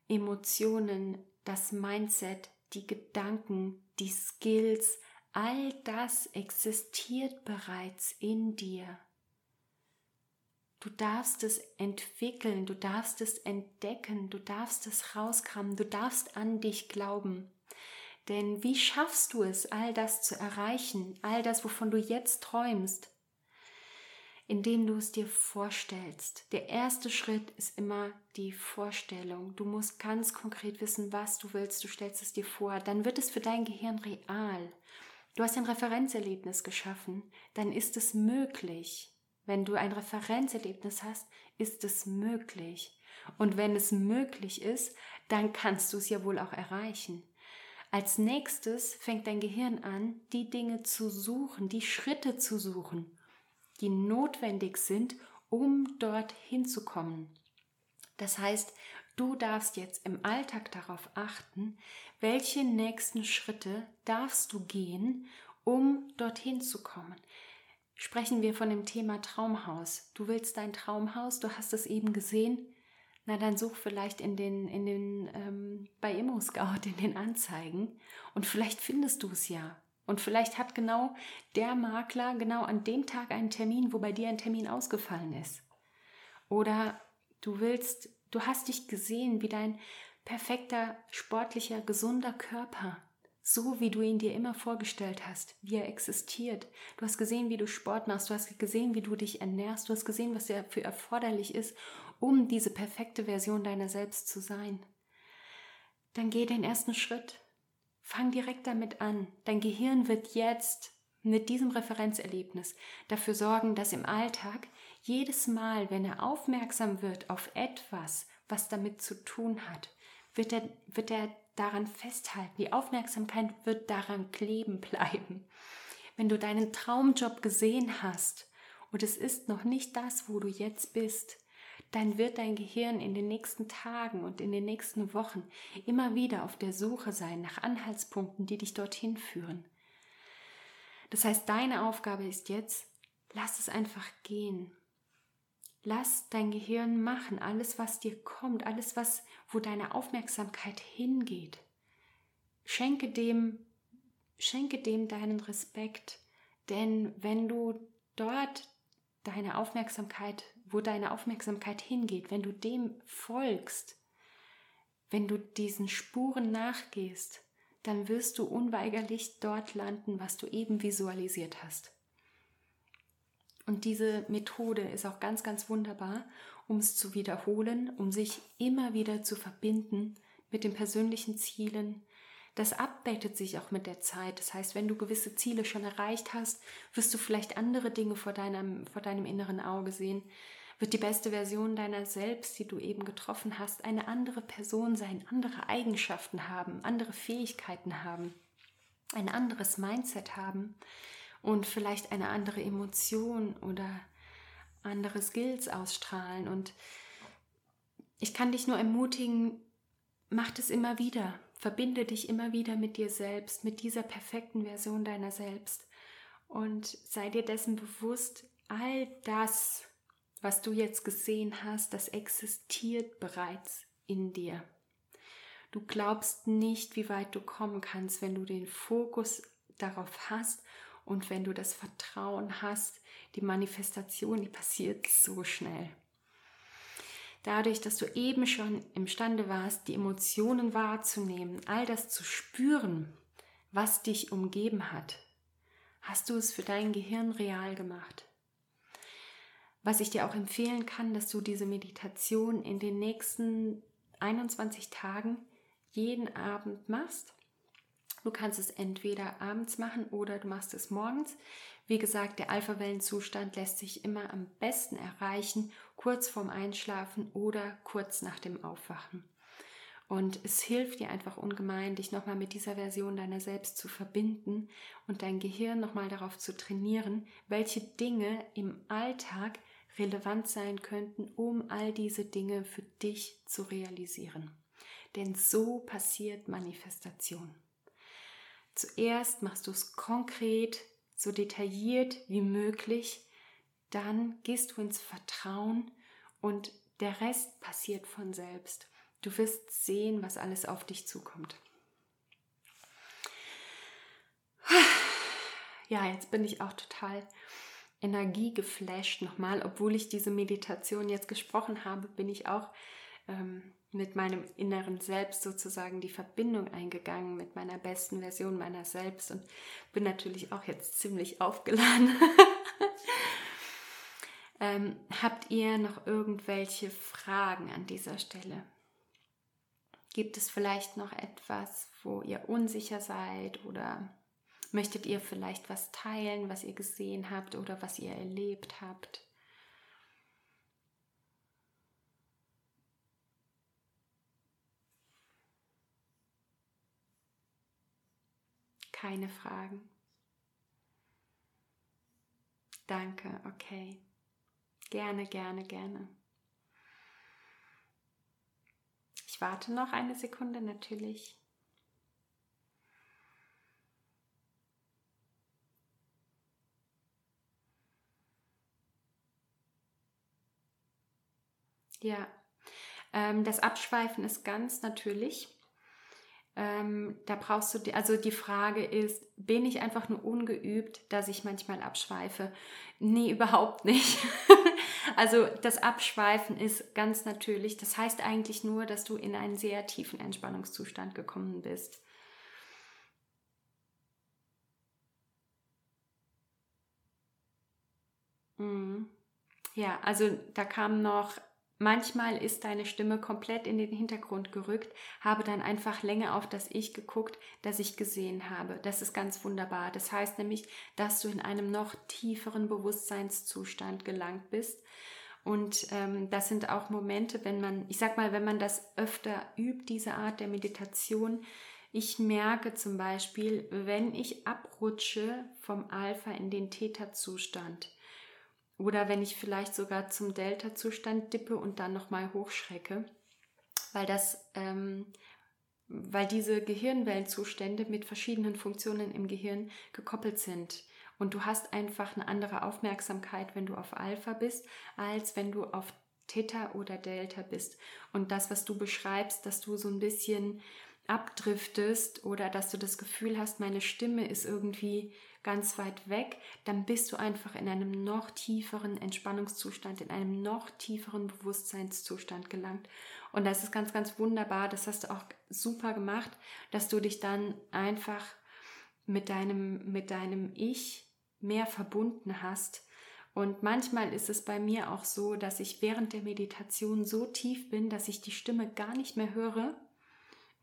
Emotionen, das Mindset, die Gedanken, die Skills, all das existiert bereits in dir. Du darfst es entwickeln, du darfst es entdecken, du darfst es rauskramen, du darfst an dich glauben. Denn wie schaffst du es, all das zu erreichen, all das, wovon du jetzt träumst? Indem du es dir vorstellst. Der erste Schritt ist immer die Vorstellung. Du musst ganz konkret wissen, was du willst. Du stellst es dir vor. Dann wird es für dein Gehirn real. Du hast ein Referenzerlebnis geschaffen. Dann ist es möglich. Wenn du ein Referenzerlebnis hast, ist es möglich. Und wenn es möglich ist, dann kannst du es ja wohl auch erreichen. Als nächstes fängt dein Gehirn an, die Dinge zu suchen, die Schritte zu suchen, die notwendig sind, um dort hinzukommen. Das heißt, du darfst jetzt im Alltag darauf achten, welche nächsten Schritte darfst du gehen, um dorthin zu kommen. Sprechen wir von dem Thema Traumhaus. Du willst dein Traumhaus, du hast es eben gesehen, na dann such vielleicht in den, in den, ähm, bei ImmoScout in den Anzeigen und vielleicht findest du es ja. Und vielleicht hat genau der Makler genau an dem Tag einen Termin, wo bei dir ein Termin ausgefallen ist. Oder du willst, du hast dich gesehen, wie dein perfekter, sportlicher, gesunder Körper so wie du ihn dir immer vorgestellt hast, wie er existiert. Du hast gesehen, wie du Sport machst, du hast gesehen, wie du dich ernährst, du hast gesehen, was dafür erforderlich ist, um diese perfekte Version deiner selbst zu sein. Dann geh den ersten Schritt. Fang direkt damit an. Dein Gehirn wird jetzt mit diesem Referenzerlebnis dafür sorgen, dass im Alltag jedes Mal, wenn er aufmerksam wird auf etwas, was damit zu tun hat, wird er, wird er daran festhalten. Die Aufmerksamkeit wird daran kleben bleiben. Wenn du deinen Traumjob gesehen hast und es ist noch nicht das, wo du jetzt bist, dann wird dein Gehirn in den nächsten Tagen und in den nächsten Wochen immer wieder auf der Suche sein nach Anhaltspunkten, die dich dorthin führen. Das heißt, deine Aufgabe ist jetzt, lass es einfach gehen. lass dein Gehirn machen, alles, was dir kommt, alles, was, wo deine Aufmerksamkeit hingeht. Schenke dem, schenke dem deinen Respekt, denn wenn du dort deine Aufmerksamkeit, wo deine Aufmerksamkeit hingeht, wenn du dem folgst, wenn du diesen Spuren nachgehst, dann wirst du unweigerlich dort landen, was du eben visualisiert hast. Und diese Methode ist auch ganz, ganz wunderbar, um es zu wiederholen, um sich immer wieder zu verbinden mit den persönlichen Zielen. Das abbettet sich auch mit der Zeit. Das heißt, wenn du gewisse Ziele schon erreicht hast, wirst du vielleicht andere Dinge vor deinem, vor deinem inneren Auge sehen. Wird die beste Version deiner selbst, die du eben getroffen hast, eine andere Person sein, andere Eigenschaften haben, andere Fähigkeiten haben, ein anderes Mindset haben und vielleicht eine andere Emotion oder andere Skills ausstrahlen. Und ich kann dich nur ermutigen, mach das immer wieder. Verbinde dich immer wieder mit dir selbst, mit dieser perfekten Version deiner selbst. Und sei dir dessen bewusst, all das, was du jetzt gesehen hast, das existiert bereits in dir. Du glaubst nicht, wie weit du kommen kannst, wenn du den Fokus darauf hast und wenn du das Vertrauen hast, die Manifestation, die passiert so schnell. Dadurch, dass du eben schon imstande warst, die Emotionen wahrzunehmen, all das zu spüren, was dich umgeben hat, hast du es für dein Gehirn real gemacht. Was ich dir auch empfehlen kann, dass du diese Meditation in den nächsten 21 Tagen jeden Abend machst Du kannst es entweder abends machen oder du machst es morgens. Wie gesagt, der Alpha-Wellenzustand lässt sich immer am besten erreichen, kurz vorm Einschlafen oder kurz nach dem Aufwachen. Und es hilft dir einfach ungemein, dich nochmal mit dieser Version deiner selbst zu verbinden und dein Gehirn nochmal darauf zu trainieren, welche Dinge im Alltag relevant sein könnten, um all diese Dinge für dich zu realisieren. Denn so passiert Manifestation. Zuerst machst du es konkret, so detailliert wie möglich, dann gehst du ins Vertrauen und der Rest passiert von selbst. Du wirst sehen, was alles auf dich zukommt. Ja, jetzt bin ich auch total energiegeflasht nochmal, obwohl ich diese Meditation jetzt gesprochen habe, bin ich auch ähm, mit meinem inneren Selbst sozusagen die Verbindung eingegangen mit meiner besten Version meiner selbst und bin natürlich auch jetzt ziemlich aufgeladen. ähm, habt ihr noch irgendwelche Fragen an dieser Stelle? Gibt es vielleicht noch etwas, wo ihr unsicher seid oder möchtet ihr vielleicht was teilen, was ihr gesehen habt oder was ihr erlebt habt? Keine Fragen. Danke, okay. Gerne, gerne, gerne. Ich warte noch eine Sekunde natürlich. Ja, ähm, das Abschweifen ist ganz natürlich. Ähm, da brauchst du, also die Frage ist, bin ich einfach nur ungeübt, dass ich manchmal abschweife? Nee, überhaupt nicht. also das Abschweifen ist ganz natürlich. Das heißt eigentlich nur, dass du in einen sehr tiefen Entspannungszustand gekommen bist. Mhm. Ja, also da kam noch Manchmal ist deine Stimme komplett in den Hintergrund gerückt, habe dann einfach länger auf das Ich geguckt, das ich gesehen habe. Das ist ganz wunderbar. Das heißt nämlich, dass du in einem noch tieferen Bewusstseinszustand gelangt bist. Und ähm, das sind auch Momente, wenn man, ich sag mal, wenn man das öfter übt, diese Art der Meditation, ich merke zum Beispiel, wenn ich abrutsche vom Alpha in den Theta-Zustand, oder wenn ich vielleicht sogar zum Delta-Zustand dippe und dann nochmal hochschrecke, weil das, ähm, weil diese Gehirnwellenzustände mit verschiedenen Funktionen im Gehirn gekoppelt sind. Und du hast einfach eine andere Aufmerksamkeit, wenn du auf Alpha bist, als wenn du auf Theta oder Delta bist. Und das, was du beschreibst, dass du so ein bisschen abdriftest oder dass du das Gefühl hast, meine Stimme ist irgendwie ganz weit weg, dann bist du einfach in einem noch tieferen Entspannungszustand, in einem noch tieferen Bewusstseinszustand gelangt. Und das ist ganz, ganz wunderbar. Das hast du auch super gemacht, dass du dich dann einfach mit deinem, mit deinem Ich mehr verbunden hast. Und manchmal ist es bei mir auch so, dass ich während der Meditation so tief bin, dass ich die Stimme gar nicht mehr höre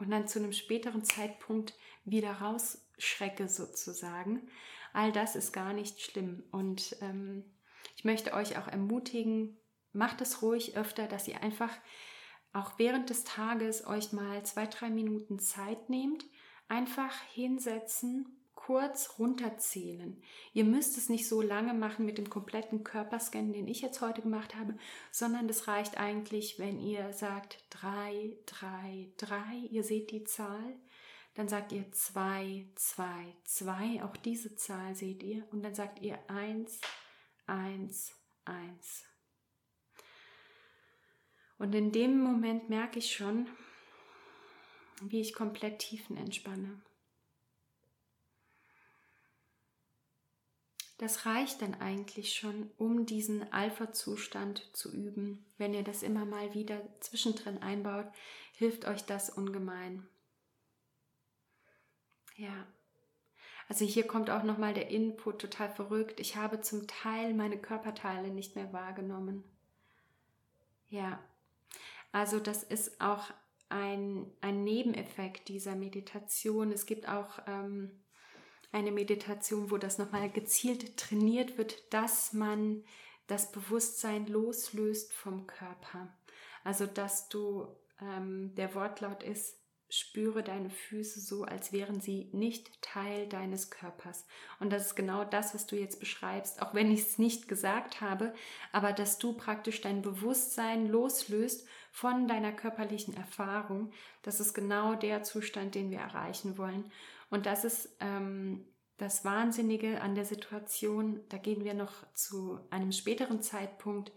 und dann zu einem späteren Zeitpunkt wieder rausschrecke sozusagen. All das ist gar nicht schlimm. Und ähm, ich möchte euch auch ermutigen, macht es ruhig öfter, dass ihr einfach auch während des Tages euch mal zwei, drei Minuten Zeit nehmt, einfach hinsetzen kurz runterzählen. Ihr müsst es nicht so lange machen mit dem kompletten Körperscan, den ich jetzt heute gemacht habe, sondern es reicht eigentlich, wenn ihr sagt 3, 3, 3, ihr seht die Zahl, dann sagt ihr 2, 2, 2, auch diese Zahl seht ihr, und dann sagt ihr 1, 1, 1. Und in dem Moment merke ich schon, wie ich komplett tiefen entspanne. Das reicht dann eigentlich schon, um diesen Alpha-Zustand zu üben. Wenn ihr das immer mal wieder zwischendrin einbaut, hilft euch das ungemein. Ja. Also hier kommt auch nochmal der Input total verrückt. Ich habe zum Teil meine Körperteile nicht mehr wahrgenommen. Ja. Also das ist auch ein, ein Nebeneffekt dieser Meditation. Es gibt auch ähm, eine Meditation, wo das nochmal gezielt trainiert wird, dass man das Bewusstsein loslöst vom Körper. Also dass du, ähm, der Wortlaut ist, spüre deine Füße so, als wären sie nicht Teil deines Körpers. Und das ist genau das, was du jetzt beschreibst, auch wenn ich es nicht gesagt habe, aber dass du praktisch dein Bewusstsein loslöst von deiner körperlichen Erfahrung. Das ist genau der Zustand, den wir erreichen wollen. Und das ist ähm, das Wahnsinnige an der Situation. Da gehen wir noch zu einem späteren Zeitpunkt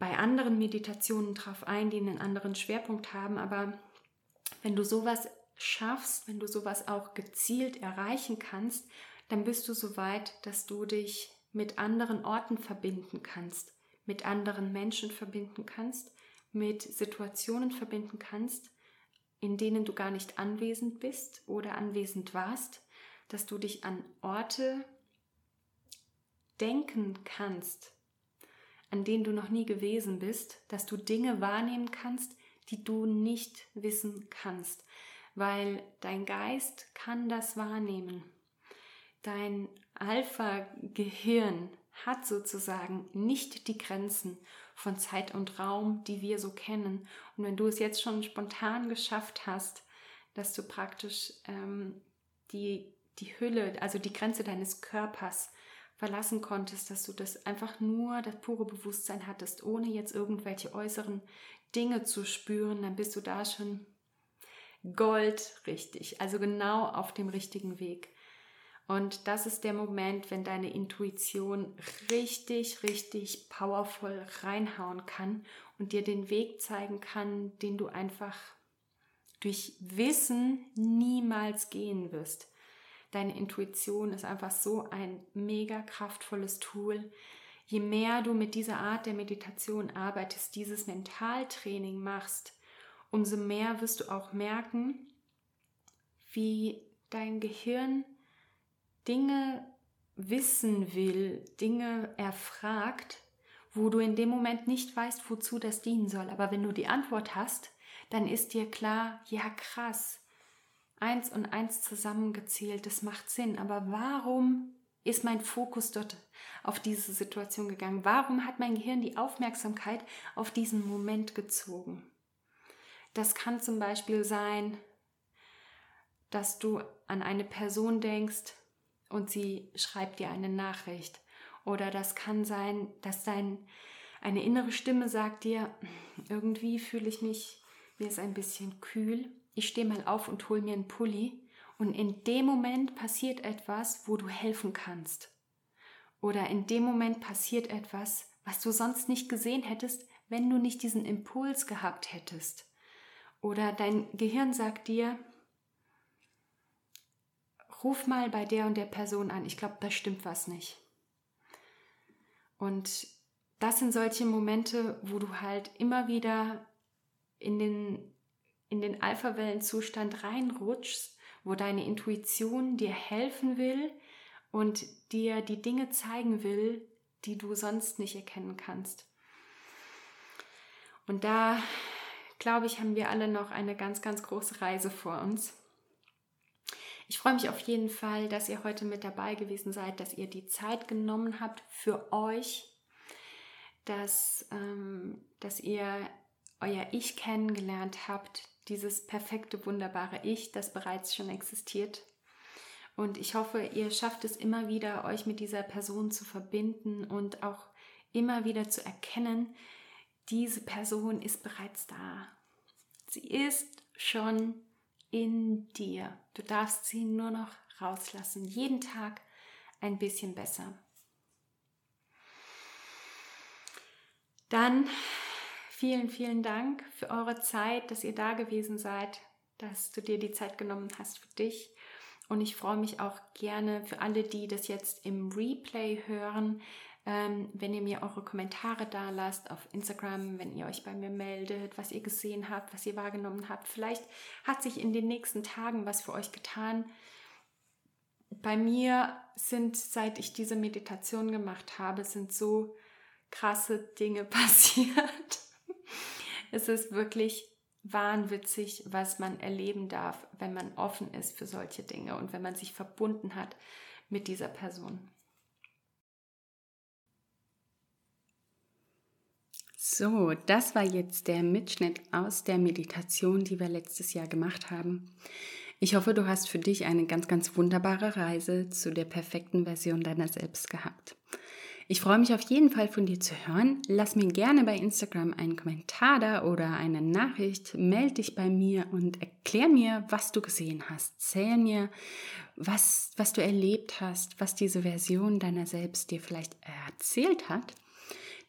bei anderen Meditationen drauf ein, die einen anderen Schwerpunkt haben. Aber wenn du sowas schaffst, wenn du sowas auch gezielt erreichen kannst, dann bist du so weit, dass du dich mit anderen Orten verbinden kannst, mit anderen Menschen verbinden kannst, mit Situationen verbinden kannst, in denen du gar nicht anwesend bist oder anwesend warst, dass du dich an Orte denken kannst, an denen du noch nie gewesen bist, dass du Dinge wahrnehmen kannst, die du nicht wissen kannst, weil dein Geist kann das wahrnehmen. Dein Alpha-Gehirn hat sozusagen nicht die Grenzen von Zeit und Raum, die wir so kennen. Und wenn du es jetzt schon spontan geschafft hast, dass du praktisch ähm, die, die Hülle, also die Grenze deines Körpers verlassen konntest, dass du das einfach nur das pure Bewusstsein hattest, ohne jetzt irgendwelche äußeren Dinge zu spüren, dann bist du da schon Gold richtig, also genau auf dem richtigen Weg. Und das ist der Moment, wenn deine Intuition richtig, richtig powerful reinhauen kann und dir den Weg zeigen kann, den du einfach durch Wissen niemals gehen wirst. Deine Intuition ist einfach so ein mega kraftvolles Tool. Je mehr du mit dieser Art der Meditation arbeitest, dieses Mentaltraining machst, umso mehr wirst du auch merken, wie dein Gehirn Dinge wissen will, Dinge erfragt, wo du in dem Moment nicht weißt, wozu das dienen soll. Aber wenn du die Antwort hast, dann ist dir klar, ja krass, eins und eins zusammengezählt, das macht Sinn. Aber warum ist mein Fokus dort auf diese Situation gegangen? Warum hat mein Gehirn die Aufmerksamkeit auf diesen Moment gezogen? Das kann zum Beispiel sein, dass du an eine Person denkst, und sie schreibt dir eine Nachricht. Oder das kann sein, dass dein, eine innere Stimme sagt dir, irgendwie fühle ich mich, mir ist ein bisschen kühl. Ich stehe mal auf und hole mir einen Pulli Und in dem Moment passiert etwas, wo du helfen kannst. Oder in dem Moment passiert etwas, was du sonst nicht gesehen hättest, wenn du nicht diesen Impuls gehabt hättest. Oder dein Gehirn sagt dir, ruf mal bei der und der Person an, ich glaube, da stimmt was nicht. Und das sind solche Momente, wo du halt immer wieder in den, in den Alpha-Wellen-Zustand reinrutschst, wo deine Intuition dir helfen will und dir die Dinge zeigen will, die du sonst nicht erkennen kannst. Und da, glaube ich, haben wir alle noch eine ganz, ganz große Reise vor uns. Ich freue mich auf jeden Fall, dass ihr heute mit dabei gewesen seid, dass ihr die Zeit genommen habt für euch, dass, ähm, dass ihr euer Ich kennengelernt habt, dieses perfekte, wunderbare Ich, das bereits schon existiert. Und ich hoffe, ihr schafft es immer wieder, euch mit dieser Person zu verbinden und auch immer wieder zu erkennen, diese Person ist bereits da. Sie ist schon in dir. Du darfst sie nur noch rauslassen. Jeden Tag ein bisschen besser. Dann vielen, vielen Dank für eure Zeit, dass ihr da gewesen seid, dass du dir die Zeit genommen hast für dich. Und ich freue mich auch gerne für alle, die das jetzt im Replay hören, ähm, wenn ihr mir eure Kommentare da lasst auf Instagram, wenn ihr euch bei mir meldet, was ihr gesehen habt, was ihr wahrgenommen habt. Vielleicht hat sich in den nächsten Tagen was für euch getan. Bei mir sind, seit ich diese Meditation gemacht habe, sind so krasse Dinge passiert. es ist wirklich wahnwitzig, was man erleben darf, wenn man offen ist für solche Dinge und wenn man sich verbunden hat mit dieser Person. So, das war jetzt der Mitschnitt aus der Meditation, die wir letztes Jahr gemacht haben. Ich hoffe, du hast für dich eine ganz, ganz wunderbare Reise zu der perfekten Version deiner selbst gehabt. Ich freue mich auf jeden Fall von dir zu hören. Lass mir gerne bei Instagram einen Kommentar da oder eine Nachricht. Meld dich bei mir und erklär mir, was du gesehen hast. Zähl mir, was, was du erlebt hast, was diese Version deiner selbst dir vielleicht erzählt hat.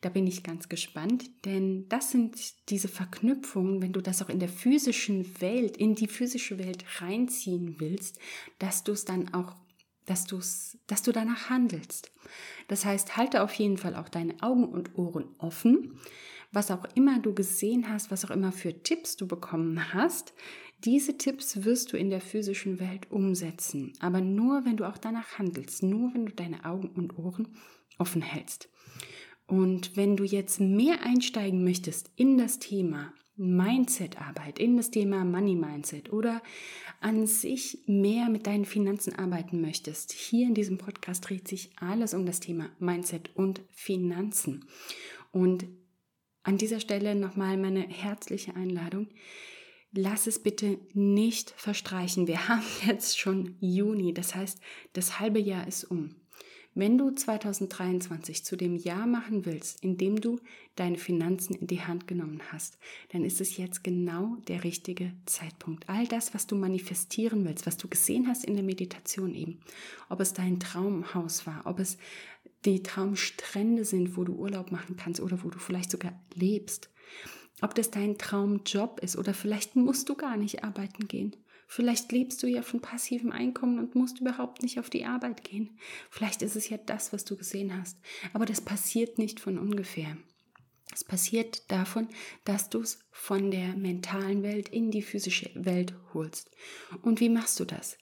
Da bin ich ganz gespannt, denn das sind diese Verknüpfungen, wenn du das auch in der physischen Welt, in die physische Welt reinziehen willst, dass du es dann auch, dass du es, dass du danach handelst. Das heißt, halte auf jeden Fall auch deine Augen und Ohren offen. Was auch immer du gesehen hast, was auch immer für Tipps du bekommen hast, diese Tipps wirst du in der physischen Welt umsetzen, aber nur wenn du auch danach handelst, nur wenn du deine Augen und Ohren offen hältst. Und wenn du jetzt mehr einsteigen möchtest in das Thema Mindset-Arbeit, in das Thema Money Mindset oder an sich mehr mit deinen Finanzen arbeiten möchtest, hier in diesem Podcast dreht sich alles um das Thema Mindset und Finanzen. Und an dieser Stelle nochmal meine herzliche Einladung. Lass es bitte nicht verstreichen. Wir haben jetzt schon Juni, das heißt, das halbe Jahr ist um. Wenn du 2023 zu dem Jahr machen willst, in dem du deine Finanzen in die Hand genommen hast, dann ist es jetzt genau der richtige Zeitpunkt. All das, was du manifestieren willst, was du gesehen hast in der Meditation eben, ob es dein Traumhaus war, ob es die Traumstrände sind, wo du Urlaub machen kannst oder wo du vielleicht sogar lebst, ob das dein Traumjob ist oder vielleicht musst du gar nicht arbeiten gehen. Vielleicht lebst du ja von passivem Einkommen und musst überhaupt nicht auf die Arbeit gehen. Vielleicht ist es ja das, was du gesehen hast. Aber das passiert nicht von ungefähr. Es passiert davon, dass du es von der mentalen Welt in die physische Welt holst. Und wie machst du das?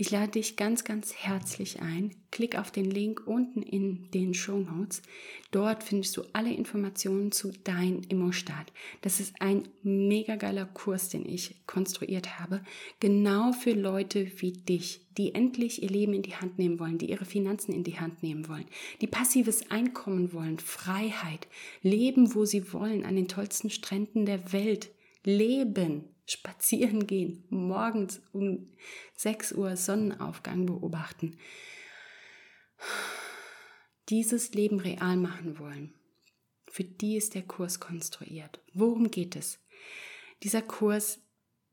Ich lade dich ganz, ganz herzlich ein. Klick auf den Link unten in den Show Notes. Dort findest du alle Informationen zu Dein Immostart. Das ist ein mega geiler Kurs, den ich konstruiert habe. Genau für Leute wie dich, die endlich ihr Leben in die Hand nehmen wollen, die ihre Finanzen in die Hand nehmen wollen, die passives Einkommen wollen, Freiheit, leben, wo sie wollen, an den tollsten Stränden der Welt leben spazieren gehen, morgens um 6 Uhr Sonnenaufgang beobachten, dieses Leben real machen wollen. Für die ist der Kurs konstruiert. Worum geht es? Dieser Kurs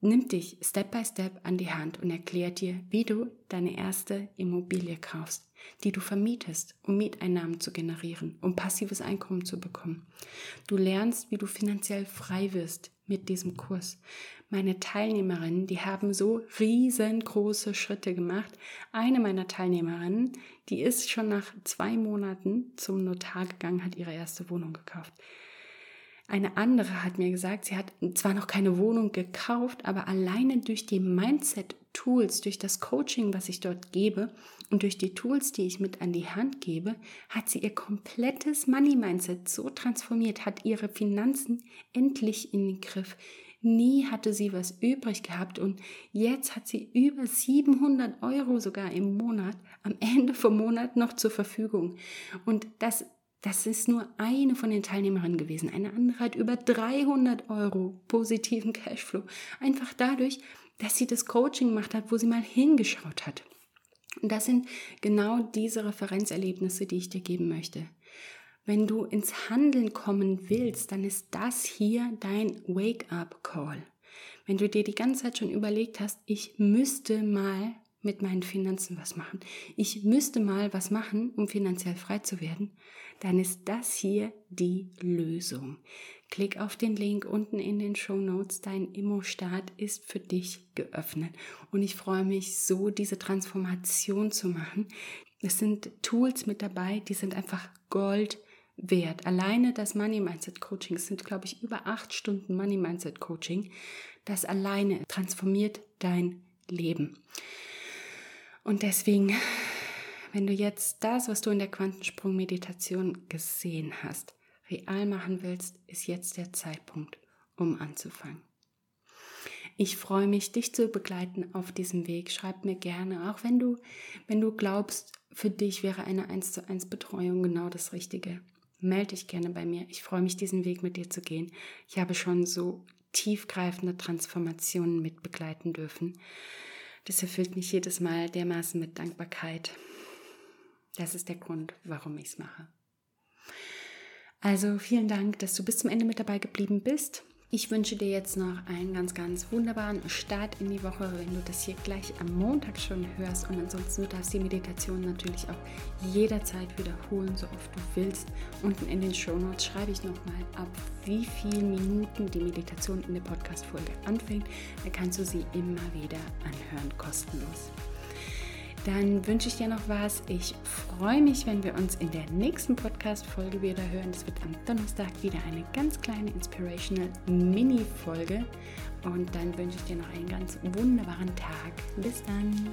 nimmt dich Step by Step an die Hand und erklärt dir, wie du deine erste Immobilie kaufst, die du vermietest, um Mieteinnahmen zu generieren, um passives Einkommen zu bekommen. Du lernst, wie du finanziell frei wirst mit diesem Kurs. Meine Teilnehmerinnen, die haben so riesengroße Schritte gemacht. Eine meiner Teilnehmerinnen, die ist schon nach zwei Monaten zum Notar gegangen, hat ihre erste Wohnung gekauft. Eine andere hat mir gesagt, sie hat zwar noch keine Wohnung gekauft, aber alleine durch die Mindset-Tools, durch das Coaching, was ich dort gebe und durch die Tools, die ich mit an die Hand gebe, hat sie ihr komplettes Money-Mindset so transformiert, hat ihre Finanzen endlich in den Griff. Nie hatte sie was übrig gehabt und jetzt hat sie über 700 Euro sogar im Monat, am Ende vom Monat noch zur Verfügung. Und das das ist nur eine von den Teilnehmerinnen gewesen. Eine andere hat über 300 Euro positiven Cashflow. Einfach dadurch, dass sie das Coaching gemacht hat, wo sie mal hingeschaut hat. Und das sind genau diese Referenzerlebnisse, die ich dir geben möchte. Wenn du ins Handeln kommen willst, dann ist das hier dein Wake-up-Call. Wenn du dir die ganze Zeit schon überlegt hast, ich müsste mal mit meinen Finanzen was machen, ich müsste mal was machen, um finanziell frei zu werden, dann ist das hier die Lösung. Klick auf den Link unten in den Show Notes. Dein Immo-Start ist für dich geöffnet. Und ich freue mich so, diese Transformation zu machen. Es sind Tools mit dabei, die sind einfach Gold wert. Alleine das Money Mindset Coaching sind, glaube ich, über acht Stunden Money Mindset Coaching. Das alleine transformiert dein Leben. Und deswegen wenn du jetzt das, was du in der Quantensprung-Meditation gesehen hast, real machen willst, ist jetzt der Zeitpunkt, um anzufangen. Ich freue mich, dich zu begleiten auf diesem Weg. Schreib mir gerne, auch wenn du, wenn du glaubst, für dich wäre eine 1 zu 1 Betreuung genau das Richtige. Melde dich gerne bei mir. Ich freue mich, diesen Weg mit dir zu gehen. Ich habe schon so tiefgreifende Transformationen mit begleiten dürfen. Das erfüllt mich jedes Mal dermaßen mit Dankbarkeit. Das ist der Grund, warum ich es mache. Also vielen Dank, dass du bis zum Ende mit dabei geblieben bist. Ich wünsche dir jetzt noch einen ganz, ganz wunderbaren Start in die Woche, wenn du das hier gleich am Montag schon hörst. Und ansonsten du darfst die Meditation natürlich auch jederzeit wiederholen, so oft du willst. Unten in den Show Notes schreibe ich nochmal ab, wie viele Minuten die Meditation in der Podcast-Folge anfängt. Da kannst du sie immer wieder anhören, kostenlos dann wünsche ich dir noch was. Ich freue mich, wenn wir uns in der nächsten Podcast-Folge wieder hören. Das wird am Donnerstag wieder eine ganz kleine Inspirational Mini-Folge. Und dann wünsche ich dir noch einen ganz wunderbaren Tag. Bis dann.